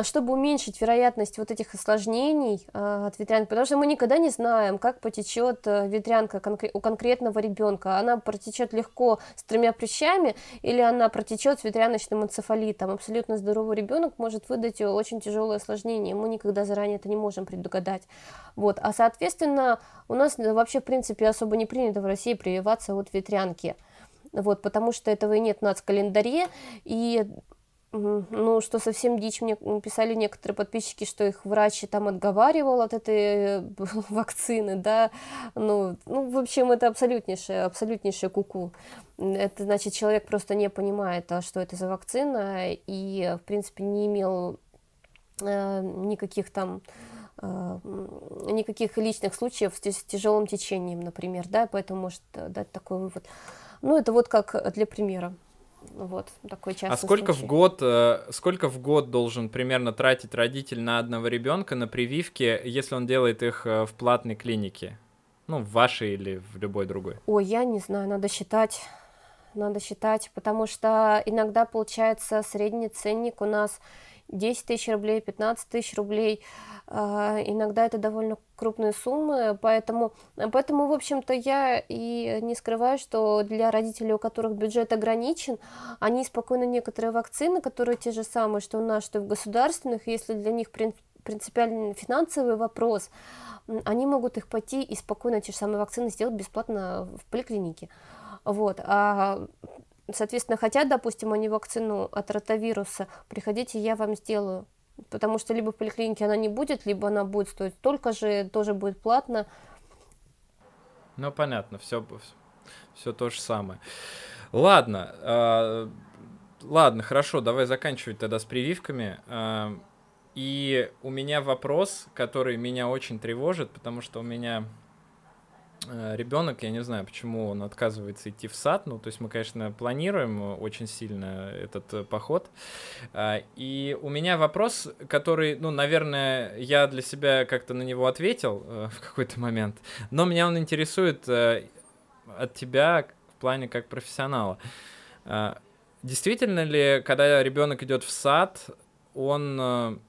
чтобы уменьшить вероятность вот этих осложнений э, от ветрянки, потому что мы никогда не знаем, как потечет э, ветрянка у конкретного ребенка. Она протечет легко с тремя прыщами или она протечет с ветряночным энцефалитом. Абсолютно здоровый ребенок может выдать очень тяжелое осложнение. Мы никогда заранее это не можем предугадать. Вот. А соответственно, у нас вообще в принципе особо не принято в России прививаться от ветрянки. Вот, потому что этого и нет в календаре, и ну, что совсем дичь, мне писали некоторые подписчики, что их врач там отговаривал от этой э, вакцины, да, ну, ну, в общем, это абсолютнейшее, абсолютнейшее куку. -ку. Это значит, человек просто не понимает, а что это за вакцина, и, в принципе, не имел э, никаких там э, никаких личных случаев с тяжелым течением, например, да, поэтому может дать такой вывод. Ну, это вот как для примера. Вот, такой частный А сколько случай. в год, э, сколько в год должен примерно тратить родитель на одного ребенка на прививки, если он делает их э, в платной клинике? Ну, в вашей или в любой другой? Ой, я не знаю, надо считать. Надо считать, потому что иногда получается средний ценник у нас 10 тысяч рублей, 15 тысяч рублей. А, иногда это довольно крупные суммы, поэтому, поэтому, в общем-то, я и не скрываю, что для родителей, у которых бюджет ограничен, они спокойно некоторые вакцины, которые те же самые, что у нас, что и в государственных, если для них принципиальный финансовый вопрос, они могут их пойти и спокойно те же самые вакцины сделать бесплатно в поликлинике. Вот. А соответственно, хотят, допустим, они вакцину от ротавируса, приходите, я вам сделаю. Потому что либо в поликлинике она не будет, либо она будет стоить столько же, тоже будет платно. Ну, понятно, все, все то же самое. Ладно, э, ладно, хорошо, давай заканчивать тогда с прививками. Э, и у меня вопрос, который меня очень тревожит, потому что у меня ребенок, я не знаю, почему он отказывается идти в сад. Ну, то есть мы, конечно, планируем очень сильно этот э, поход. А, и у меня вопрос, который, ну, наверное, я для себя как-то на него ответил э, в какой-то момент, но меня он интересует от тебя в плане как профессионала. А, действительно ли, когда ребенок идет в сад, он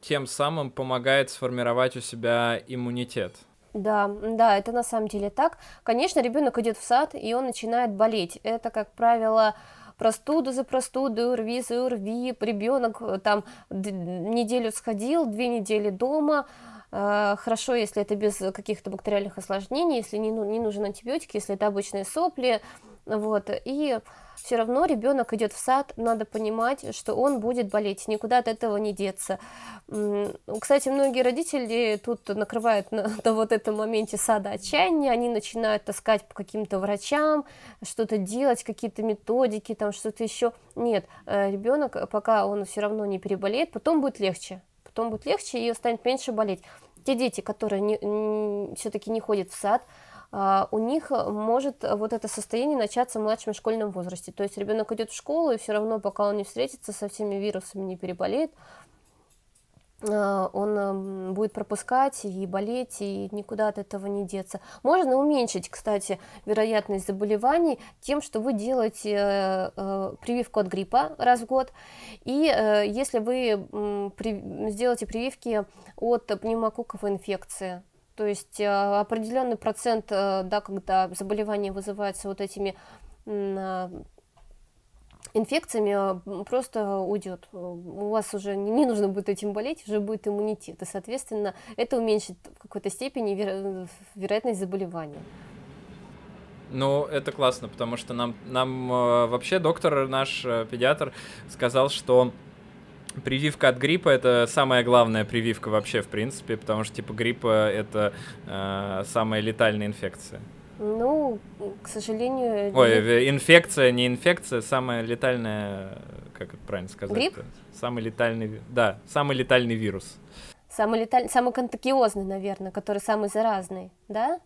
тем самым помогает сформировать у себя иммунитет? Да, да, это на самом деле так. Конечно, ребенок идет в сад, и он начинает болеть. Это, как правило, простуду за простудой, УРВИ за УРВИ. Ребенок э, там неделю сходил, две недели дома. Э, хорошо, если это без каких-то бактериальных осложнений, если не, ну, не нужен антибиотик, если это обычные сопли. Вот, и все равно ребенок идет в сад, надо понимать, что он будет болеть, никуда от этого не деться. Кстати, многие родители тут накрывают на, на вот этом моменте сада отчаяния, они начинают таскать по каким-то врачам, что-то делать, какие-то методики, там что-то еще. Нет, э, ребенок, пока он все равно не переболеет, потом будет легче, потом будет легче и станет меньше болеть. Те дети, которые все-таки не ходят в сад, у них может вот это состояние начаться в младшем школьном возрасте. То есть ребенок идет в школу, и все равно, пока он не встретится со всеми вирусами, не переболеет, а, он будет пропускать и болеть, и никуда от этого не деться. Можно уменьшить, кстати, вероятность заболеваний тем, что вы делаете э, э, прививку от гриппа раз в год, и э, если вы сделаете прививки от пневмококковой инфекции, то есть э, определенный процент, э, да, когда заболевание вызывается вот этими э, инфекциями, просто уйдет. У вас уже не нужно будет этим болеть, уже будет иммунитет. И, соответственно, это уменьшит в какой-то степени веро- вероятность заболевания. Ну, это классно, потому что нам, нам вообще доктор, наш педиатр, сказал, что Прививка от гриппа это самая главная прививка вообще, в принципе, потому что типа гриппа это э, самая летальная инфекция. Ну, к сожалению. Ой, инфекция, не инфекция, самая летальная, как это правильно сказать? Грипп? Самый летальный, да, самый летальный вирус. Самый летальный, самый контагиозный, наверное, который самый заразный, да?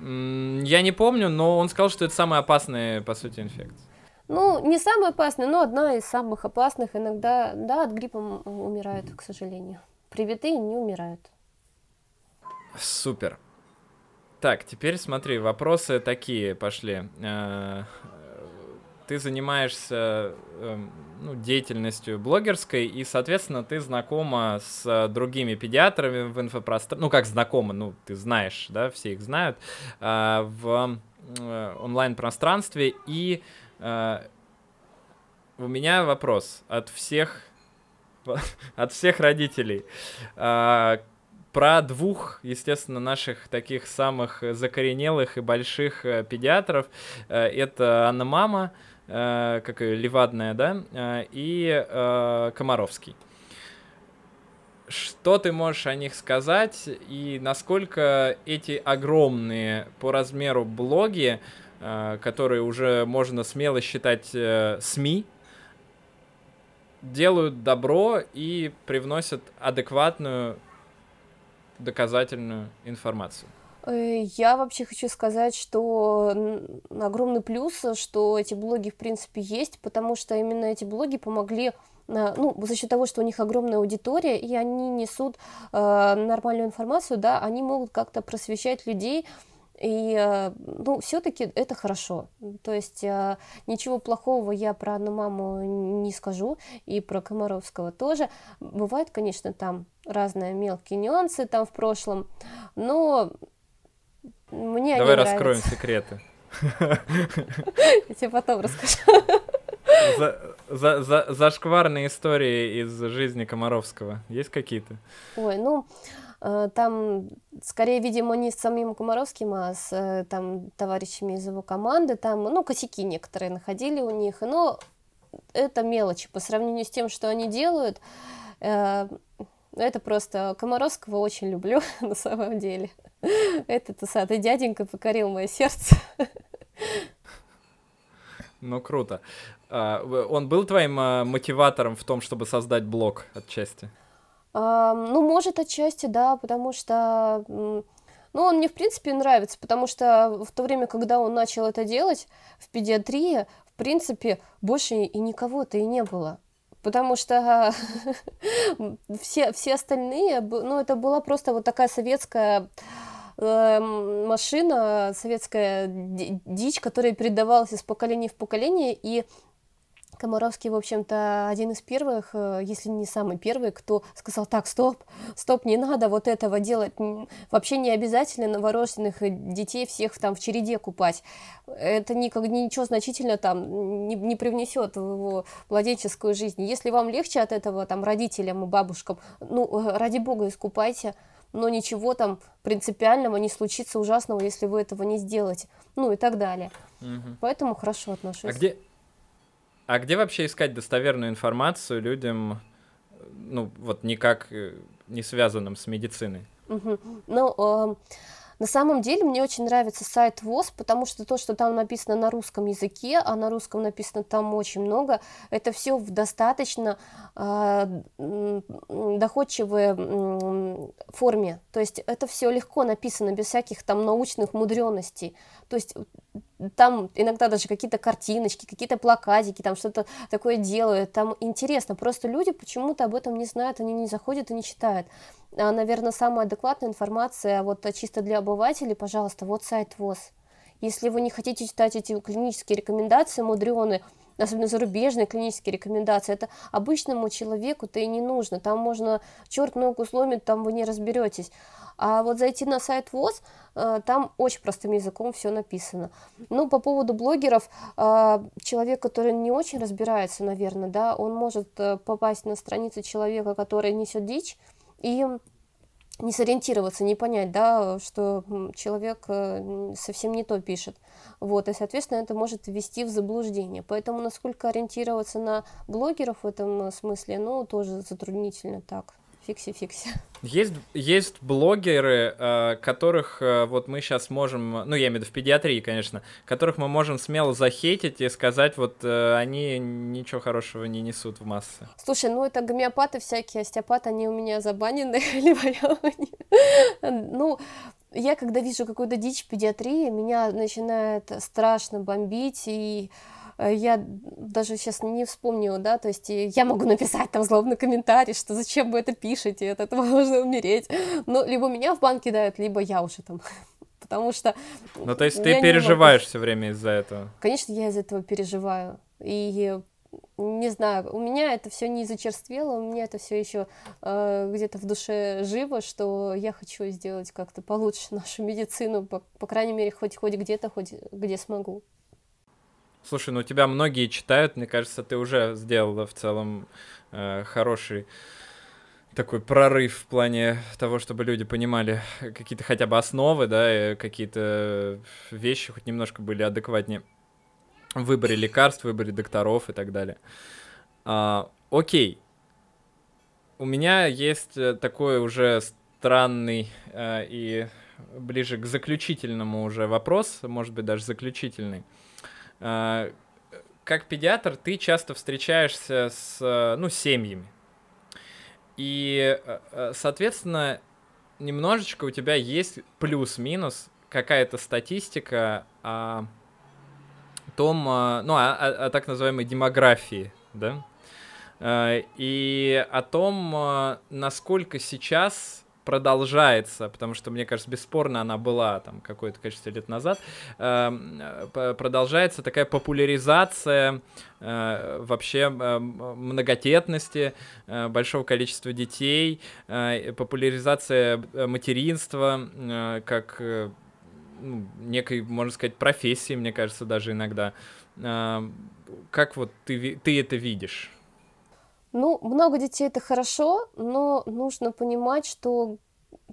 Я не помню, но он сказал, что это самая опасная, по сути, инфекция. Ну, не самая опасная, но одна из самых опасных. Иногда, да, от гриппа умирают, к сожалению. Привитые не умирают. Супер. Так, теперь смотри, вопросы такие пошли. Э, ты занимаешься эм, ну, деятельностью блогерской, и, соответственно, ты знакома с другими педиатрами в инфопространстве. Ну, как знакома, ну, ты знаешь, да, все их знают, э, в э, онлайн-пространстве. И у меня вопрос от всех от всех родителей про двух, естественно, наших таких самых закоренелых и больших э, педиатров. Э, это Анна Мама, э, как и Левадная, да, и Комаровский. Что ты можешь о них сказать и насколько эти огромные по размеру блоги, которые уже можно смело считать СМИ, делают добро и привносят адекватную доказательную информацию. Э, я вообще хочу сказать, что огромный плюс, что эти блоги в принципе есть, потому что именно эти блоги помогли э, ну, за счет того, что у них огромная аудитория, и они несут э, нормальную информацию, да, они могут как-то просвещать людей, и, э, ну, все-таки это хорошо. То есть э, ничего плохого я про одну маму не скажу, и про Комаровского тоже. Бывают, конечно, там разные мелкие нюансы там в прошлом, но мне Давай раскроем секреты. Я тебе потом расскажу. За, за, за, зашкварные истории из жизни Комаровского есть какие-то? Ой, ну, там, скорее, видимо, не с самим Комаровским, а с э, там, товарищами из его команды. Там, ну, косяки некоторые находили у них, но это мелочи по сравнению с тем, что они делают. Э, это просто Комаровского очень люблю на самом деле. Этот усатый дяденька покорил мое сердце. Ну, круто. А, он был твоим мотиватором в том, чтобы создать блог отчасти? Ну, может, отчасти, да, потому что, ну, он мне, в принципе, нравится, потому что в то время, когда он начал это делать в педиатрии, в принципе, больше и никого-то и не было. Потому что все, все остальные, ну, это была просто вот такая советская эм, машина, советская дичь, которая передавалась из поколения в поколение, и Комаровский, в общем-то, один из первых, э, если не самый первый, кто сказал, так, стоп, стоп, не надо вот этого делать, вообще не обязательно новорожденных детей всех там в череде купать. Это никак, ничего значительно там не, не привнесет в его младенческую жизнь. Если вам легче от этого там родителям и бабушкам, ну, э, ради бога, искупайте, но ничего там принципиального не случится ужасного, если вы этого не сделаете, ну и так далее. Угу. Поэтому хорошо отношусь. А где, а где вообще искать достоверную информацию людям, ну, вот никак э, не связанным с медициной? Ну, на самом деле мне очень нравится сайт ВОЗ, потому что то, что там написано на русском языке, а на русском написано там очень много, это все в достаточно э, доходчивой э, форме. То есть это все легко написано, без всяких там научных мудренностей. То есть там иногда даже какие-то картиночки, какие-то плакатики, там что-то такое делают, там интересно, просто люди почему-то об этом не знают, они не заходят и не читают. А, наверное, самая адекватная информация, вот чисто для обывателей, пожалуйста, вот сайт ВОЗ. Если вы не хотите читать эти клинические рекомендации мудреные, особенно зарубежные клинические рекомендации, это обычному человеку-то и не нужно. Там можно черт ногу сломит, там вы не разберетесь. А вот зайти на сайт ВОЗ, э, там очень простым языком все написано. Ну, по поводу блогеров, э, человек, который не очень разбирается, наверное, да, он может э, попасть на страницу человека, который несет дичь, и не сориентироваться, не понять, да, что человек совсем не то пишет. Вот, и, соответственно, это может ввести в заблуждение. Поэтому насколько ориентироваться на блогеров в этом смысле, ну, тоже затруднительно так фикси-фикси. Есть, есть блогеры, э, которых э, вот мы сейчас можем, ну, я имею в виду в педиатрии, конечно, которых мы можем смело захейтить и сказать, вот э, они ничего хорошего не несут в массы. Слушай, ну это гомеопаты всякие, остеопаты, они у меня забанены, Ну, я когда вижу какую-то дичь в педиатрии, меня начинает страшно бомбить, и я даже сейчас не вспомню, да, то есть я могу написать там злобный комментарий, что зачем вы это пишете, от этого можно умереть, но либо меня в банк кидают, либо я уже там потому что... Ну, то есть ты переживаешь все время из-за этого? Конечно, я из-за этого переживаю. И не знаю, у меня это все не зачерствело, у меня это все еще э, где-то в душе живо, что я хочу сделать как-то получше нашу медицину, по, по крайней мере, хоть хоть где-то, хоть где смогу. Слушай, ну тебя многие читают, мне кажется, ты уже сделала в целом э, хороший такой прорыв в плане того, чтобы люди понимали какие-то хотя бы основы, да, какие-то вещи хоть немножко были адекватнее в выборе лекарств, в выборе докторов и так далее. А, окей. У меня есть э, такой уже странный э, и ближе к заключительному уже вопрос, может быть, даже заключительный. Э, как педиатр ты часто встречаешься с, ну, семьями. И, э, э, соответственно, немножечко у тебя есть плюс-минус какая-то статистика о том, э, ну, о, о, о так называемой демографии, да, и о том, насколько сейчас продолжается, потому что, мне кажется, бесспорно она была там какое-то количество лет назад, эм, продолжается такая популяризация э, вообще э, многодетности, э, большого количества детей, популяризация материнства как ну, некой, можно сказать, профессии, мне кажется, даже иногда. Э, как вот ты, ты это видишь? Ну, много детей это хорошо, но нужно понимать, что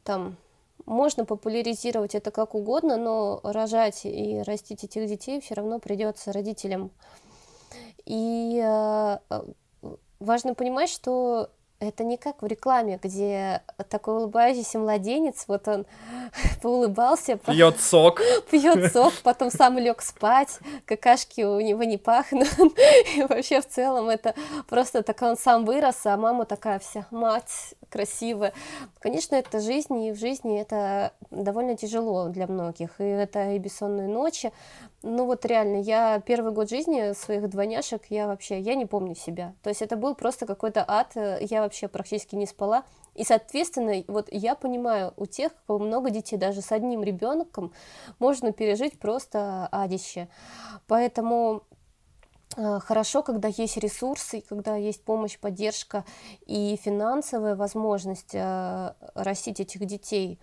там можно популяризировать это как угодно, но рожать и растить этих детей все равно придется родителям. И э, важно понимать, что это не как в рекламе, где такой улыбающийся младенец, вот он поулыбался. Пьет сок. Пьет сок, потом сам лег спать, какашки у него не пахнут. И вообще в целом это просто такой он сам вырос, а мама такая вся мать красивая. Конечно, это жизнь, и в жизни это довольно тяжело для многих. И это и бессонные ночи, ну вот реально, я первый год жизни своих двойняшек, я вообще, я не помню себя. То есть это был просто какой-то ад, э, я вообще практически не спала. И, соответственно, вот я понимаю, у тех, у кого много детей, даже с одним ребенком, можно пережить просто адище. Поэтому хорошо, когда есть ресурсы, когда есть помощь, поддержка и финансовая возможность э, растить этих детей.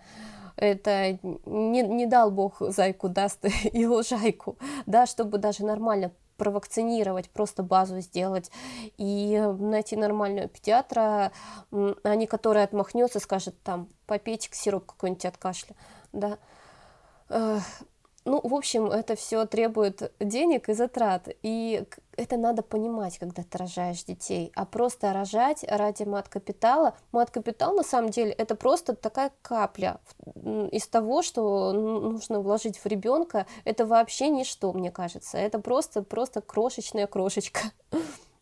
Это не, не дал Бог зайку даст и лужайку, да, чтобы даже нормально провакцинировать, просто базу сделать и найти нормального педиатра, а не который отмахнется, скажет там попейте сироп какой-нибудь от кашля, да, ну, в общем, это все требует денег и затрат. И это надо понимать, когда ты рожаешь детей. А просто рожать ради мат-капитала. Мат-капитал, на самом деле, это просто такая капля из того, что нужно вложить в ребенка. Это вообще ничто, мне кажется. Это просто, просто крошечная крошечка.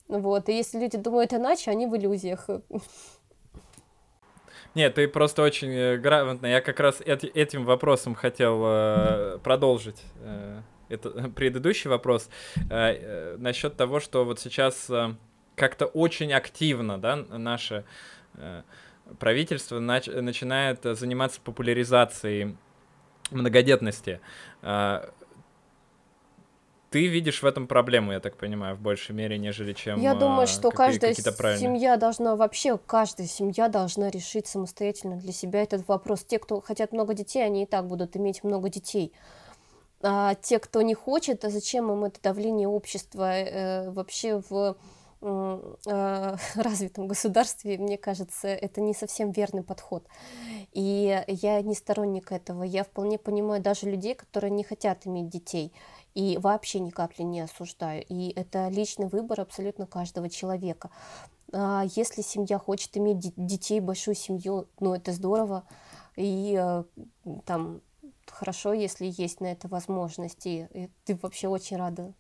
Вот. И если люди думают иначе, они в иллюзиях. Нет, ты просто очень э, грамотно. Я как раз эт- этим вопросом хотел э, продолжить. Э, это предыдущий вопрос насчет того, что вот сейчас как-то очень активно, да, наше правительство нач- начинает заниматься популяризацией многодетности. Э, ты видишь в этом проблему, я так понимаю, в большей мере, нежели чем Я думаю, что какие, каждая семья должна, вообще каждая семья должна решить самостоятельно для себя этот вопрос. Те, кто хотят много детей, они и так будут иметь много детей. А те, кто не хочет, а зачем им это давление общества э, вообще в э, развитом государстве, мне кажется, это не совсем верный подход. И я не сторонник этого. Я вполне понимаю даже людей, которые не хотят иметь детей и вообще ни капли не осуждаю. И это личный выбор абсолютно каждого человека. А если семья хочет иметь детей, большую семью, ну это здорово. И э, там хорошо, если есть на это возможность. И, и ты вообще очень рада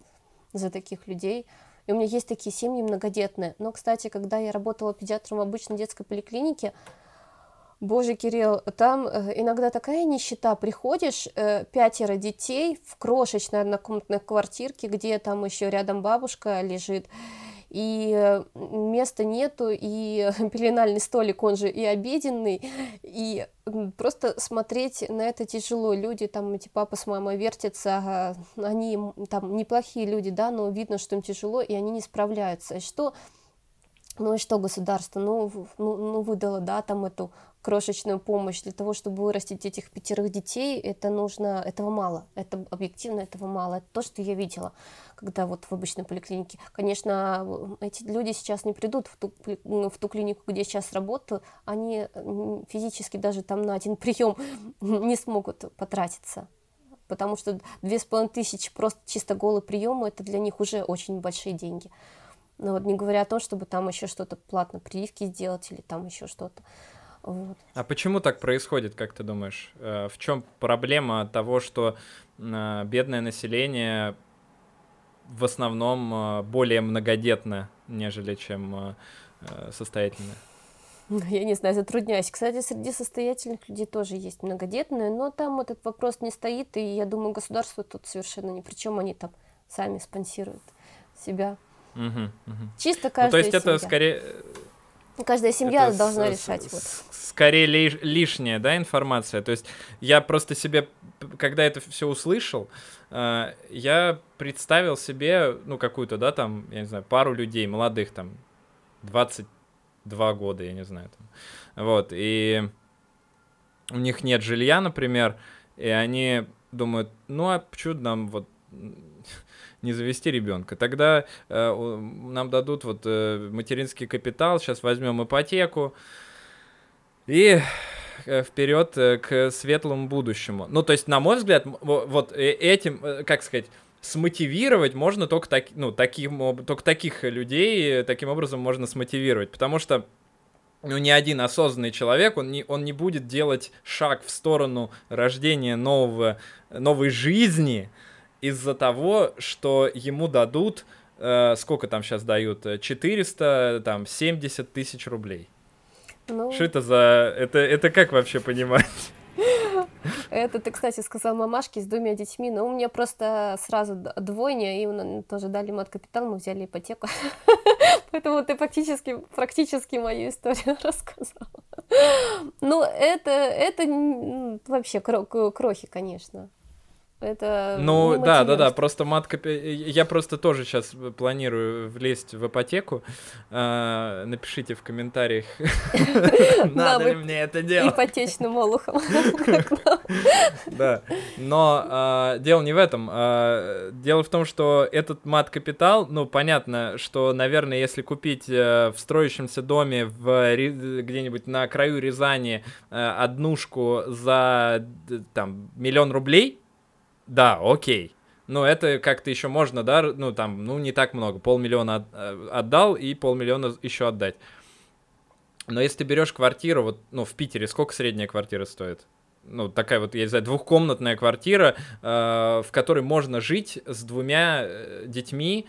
за таких людей. И у меня есть такие семьи многодетные. Но, кстати, когда я работала педиатром в обычной детской поликлинике, Боже, Кирилл, там э, иногда такая нищета. Приходишь, э, пятеро детей в крошечной однокомнатной квартирке, где там еще рядом бабушка лежит, и э, места нету, и пеленальный столик, он же и обеденный, и просто смотреть на это тяжело. Люди там, эти папа с мамой вертятся, они там неплохие люди, да, но видно, что им тяжело, и они не справляются. Что ну и что государство, ну, ну, ну выдало, да, там эту крошечную помощь для того, чтобы вырастить этих пятерых детей, это нужно, этого мало, это объективно этого мало, это то, что я видела, когда вот в обычной поликлинике. Конечно, эти люди сейчас не придут в ту, в ту клинику, где сейчас работаю, они физически даже там на один прием не смогут потратиться, потому что две с половиной тысячи просто чисто голый прием, это для них уже очень большие деньги. Но вот не говоря о том, чтобы там еще что-то платно прививки сделать или там еще что-то. Вот. А почему так происходит, как ты думаешь? Э, в чем проблема того, что э, бедное население в основном э, более многодетно, нежели чем состоятельное? Ну, я не знаю, затрудняюсь. Кстати, среди состоятельных людей тоже есть многодетные, но там этот вопрос не стоит, и я думаю, государство тут совершенно ни при чем, они там сами спонсируют себя. Угу, угу. Чисто каждая ну, То есть семья. это скорее Каждая семья это должна с, решать. вот. Скорее ли, лишняя, да, информация. То есть я просто себе, когда это все услышал, э, я представил себе, ну, какую-то, да, там, я не знаю, пару людей молодых, там, 22 года, я не знаю, там. Вот, и у них нет жилья, например, и они думают, ну, а почему нам вот не завести ребенка. Тогда э, нам дадут вот э, материнский капитал, сейчас возьмем ипотеку и э, вперед э, к светлому будущему. Ну, то есть, на мой взгляд, вот э, этим, как сказать, смотивировать можно только, так, ну, таким, только таких людей, таким образом можно смотивировать, потому что ну, ни один осознанный человек, он не, он не будет делать шаг в сторону рождения нового, новой жизни, из-за того, что ему дадут, э, сколько там сейчас дают, 400, там, 70 тысяч рублей. Ну... Что это за... Это, это как вообще понимать? Это ты, кстати, сказал мамашке с двумя детьми, но у меня просто сразу двойня, и тоже дали мат капитал, мы взяли ипотеку. Поэтому ты фактически, практически мою историю рассказала. Ну, это, это вообще крохи, конечно. Это ну да, да, да, просто матка, я просто тоже сейчас планирую влезть в ипотеку. А, напишите в комментариях, надо ли мне это делать. Ипотечным олухом. Да, но а, дело не в этом. А, дело в том, что этот мат-капитал, ну понятно, что, наверное, если купить э, в строящемся доме в где-нибудь на краю Рязани э, однушку за там миллион рублей, да, окей. Но это как-то еще можно, да, ну там, ну не так много, полмиллиона от, э, отдал и полмиллиона еще отдать. Но если ты берешь квартиру, вот, ну, в Питере, сколько средняя квартира стоит? Ну, такая вот, я не знаю, двухкомнатная квартира, э, в которой можно жить с двумя э, детьми.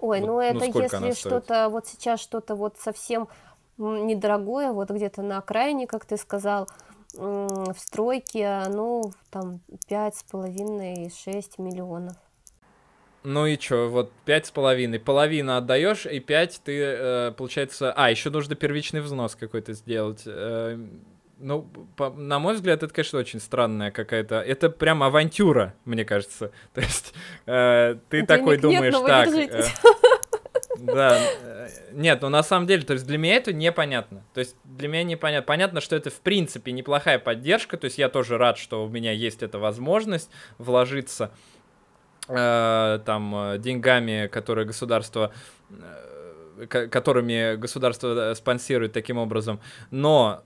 Ой, вот, ну, ну это ну, если что-то, вот сейчас что-то вот совсем недорогое, вот где-то на окраине, как ты сказал, в стройке, ну, там, пять с половиной, шесть миллионов. Ну и чё, вот пять с половиной, половину отдаешь, и пять ты, э, получается... А, еще нужно первичный взнос какой-то сделать. Э, ну, по, на мой взгляд, это, конечно, очень странная какая-то... Это прям авантюра, мне кажется. То есть э, ты Денег такой нет, думаешь, так... Э, да, э, нет, ну на самом деле, то есть для меня это непонятно. То есть для меня непонятно. Понятно, что это в принципе неплохая поддержка, то есть я тоже рад, что у меня есть эта возможность вложиться э, там э, деньгами, которые государство э, которыми государство спонсирует таким образом. Но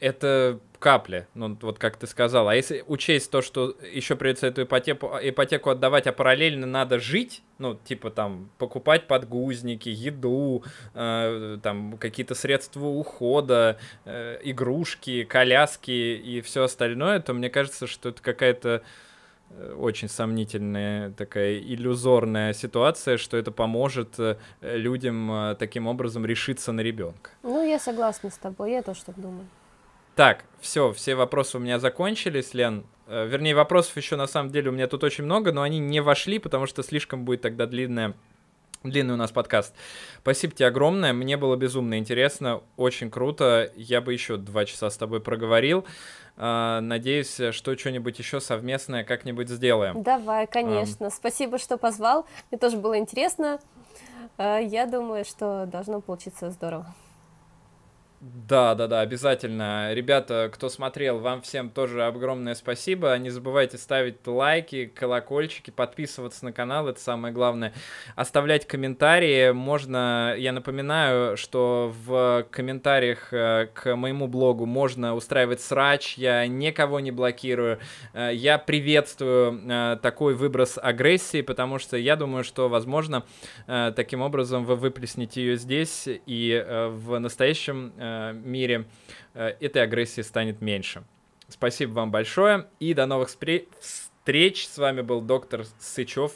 это капля, ну вот как ты сказал. А если учесть то, что еще придется эту ипотеку, ипотеку отдавать, а параллельно надо жить, ну типа там покупать подгузники, еду, э, там какие-то средства ухода, э, игрушки, коляски и все остальное, то мне кажется, что это какая-то э, очень сомнительная такая иллюзорная ситуация, что это поможет э, людям таким образом решиться на ребенка. Ну, я согласна с тобой, я тоже так думаю. Так, все, все вопросы у меня закончились, Лен. Вернее, вопросов еще на самом деле у меня тут очень много, но они не вошли, потому что слишком будет тогда длинная Длинный у нас подкаст. Спасибо тебе огромное. Мне было безумно интересно, очень круто. Я бы еще два часа с тобой проговорил. А, надеюсь, что что-нибудь еще совместное как-нибудь сделаем. Давай, конечно. Um... Спасибо, что позвал. Мне тоже было интересно. А, я думаю, что должно получиться здорово. Да, да, да, обязательно. Ребята, кто смотрел, вам всем тоже огромное спасибо. Не забывайте ставить лайки, колокольчики, подписываться на канал, это самое главное. Оставлять комментарии. Можно, я напоминаю, что в комментариях э, к моему блогу можно устраивать срач, я никого не блокирую. Э, я приветствую э, такой выброс агрессии, потому что я думаю, что, возможно, таким образом вы выплеснете ее здесь и в настоящем мире э, этой агрессии станет меньше. Спасибо вам большое и до новых встреч. С вами был доктор Сычев.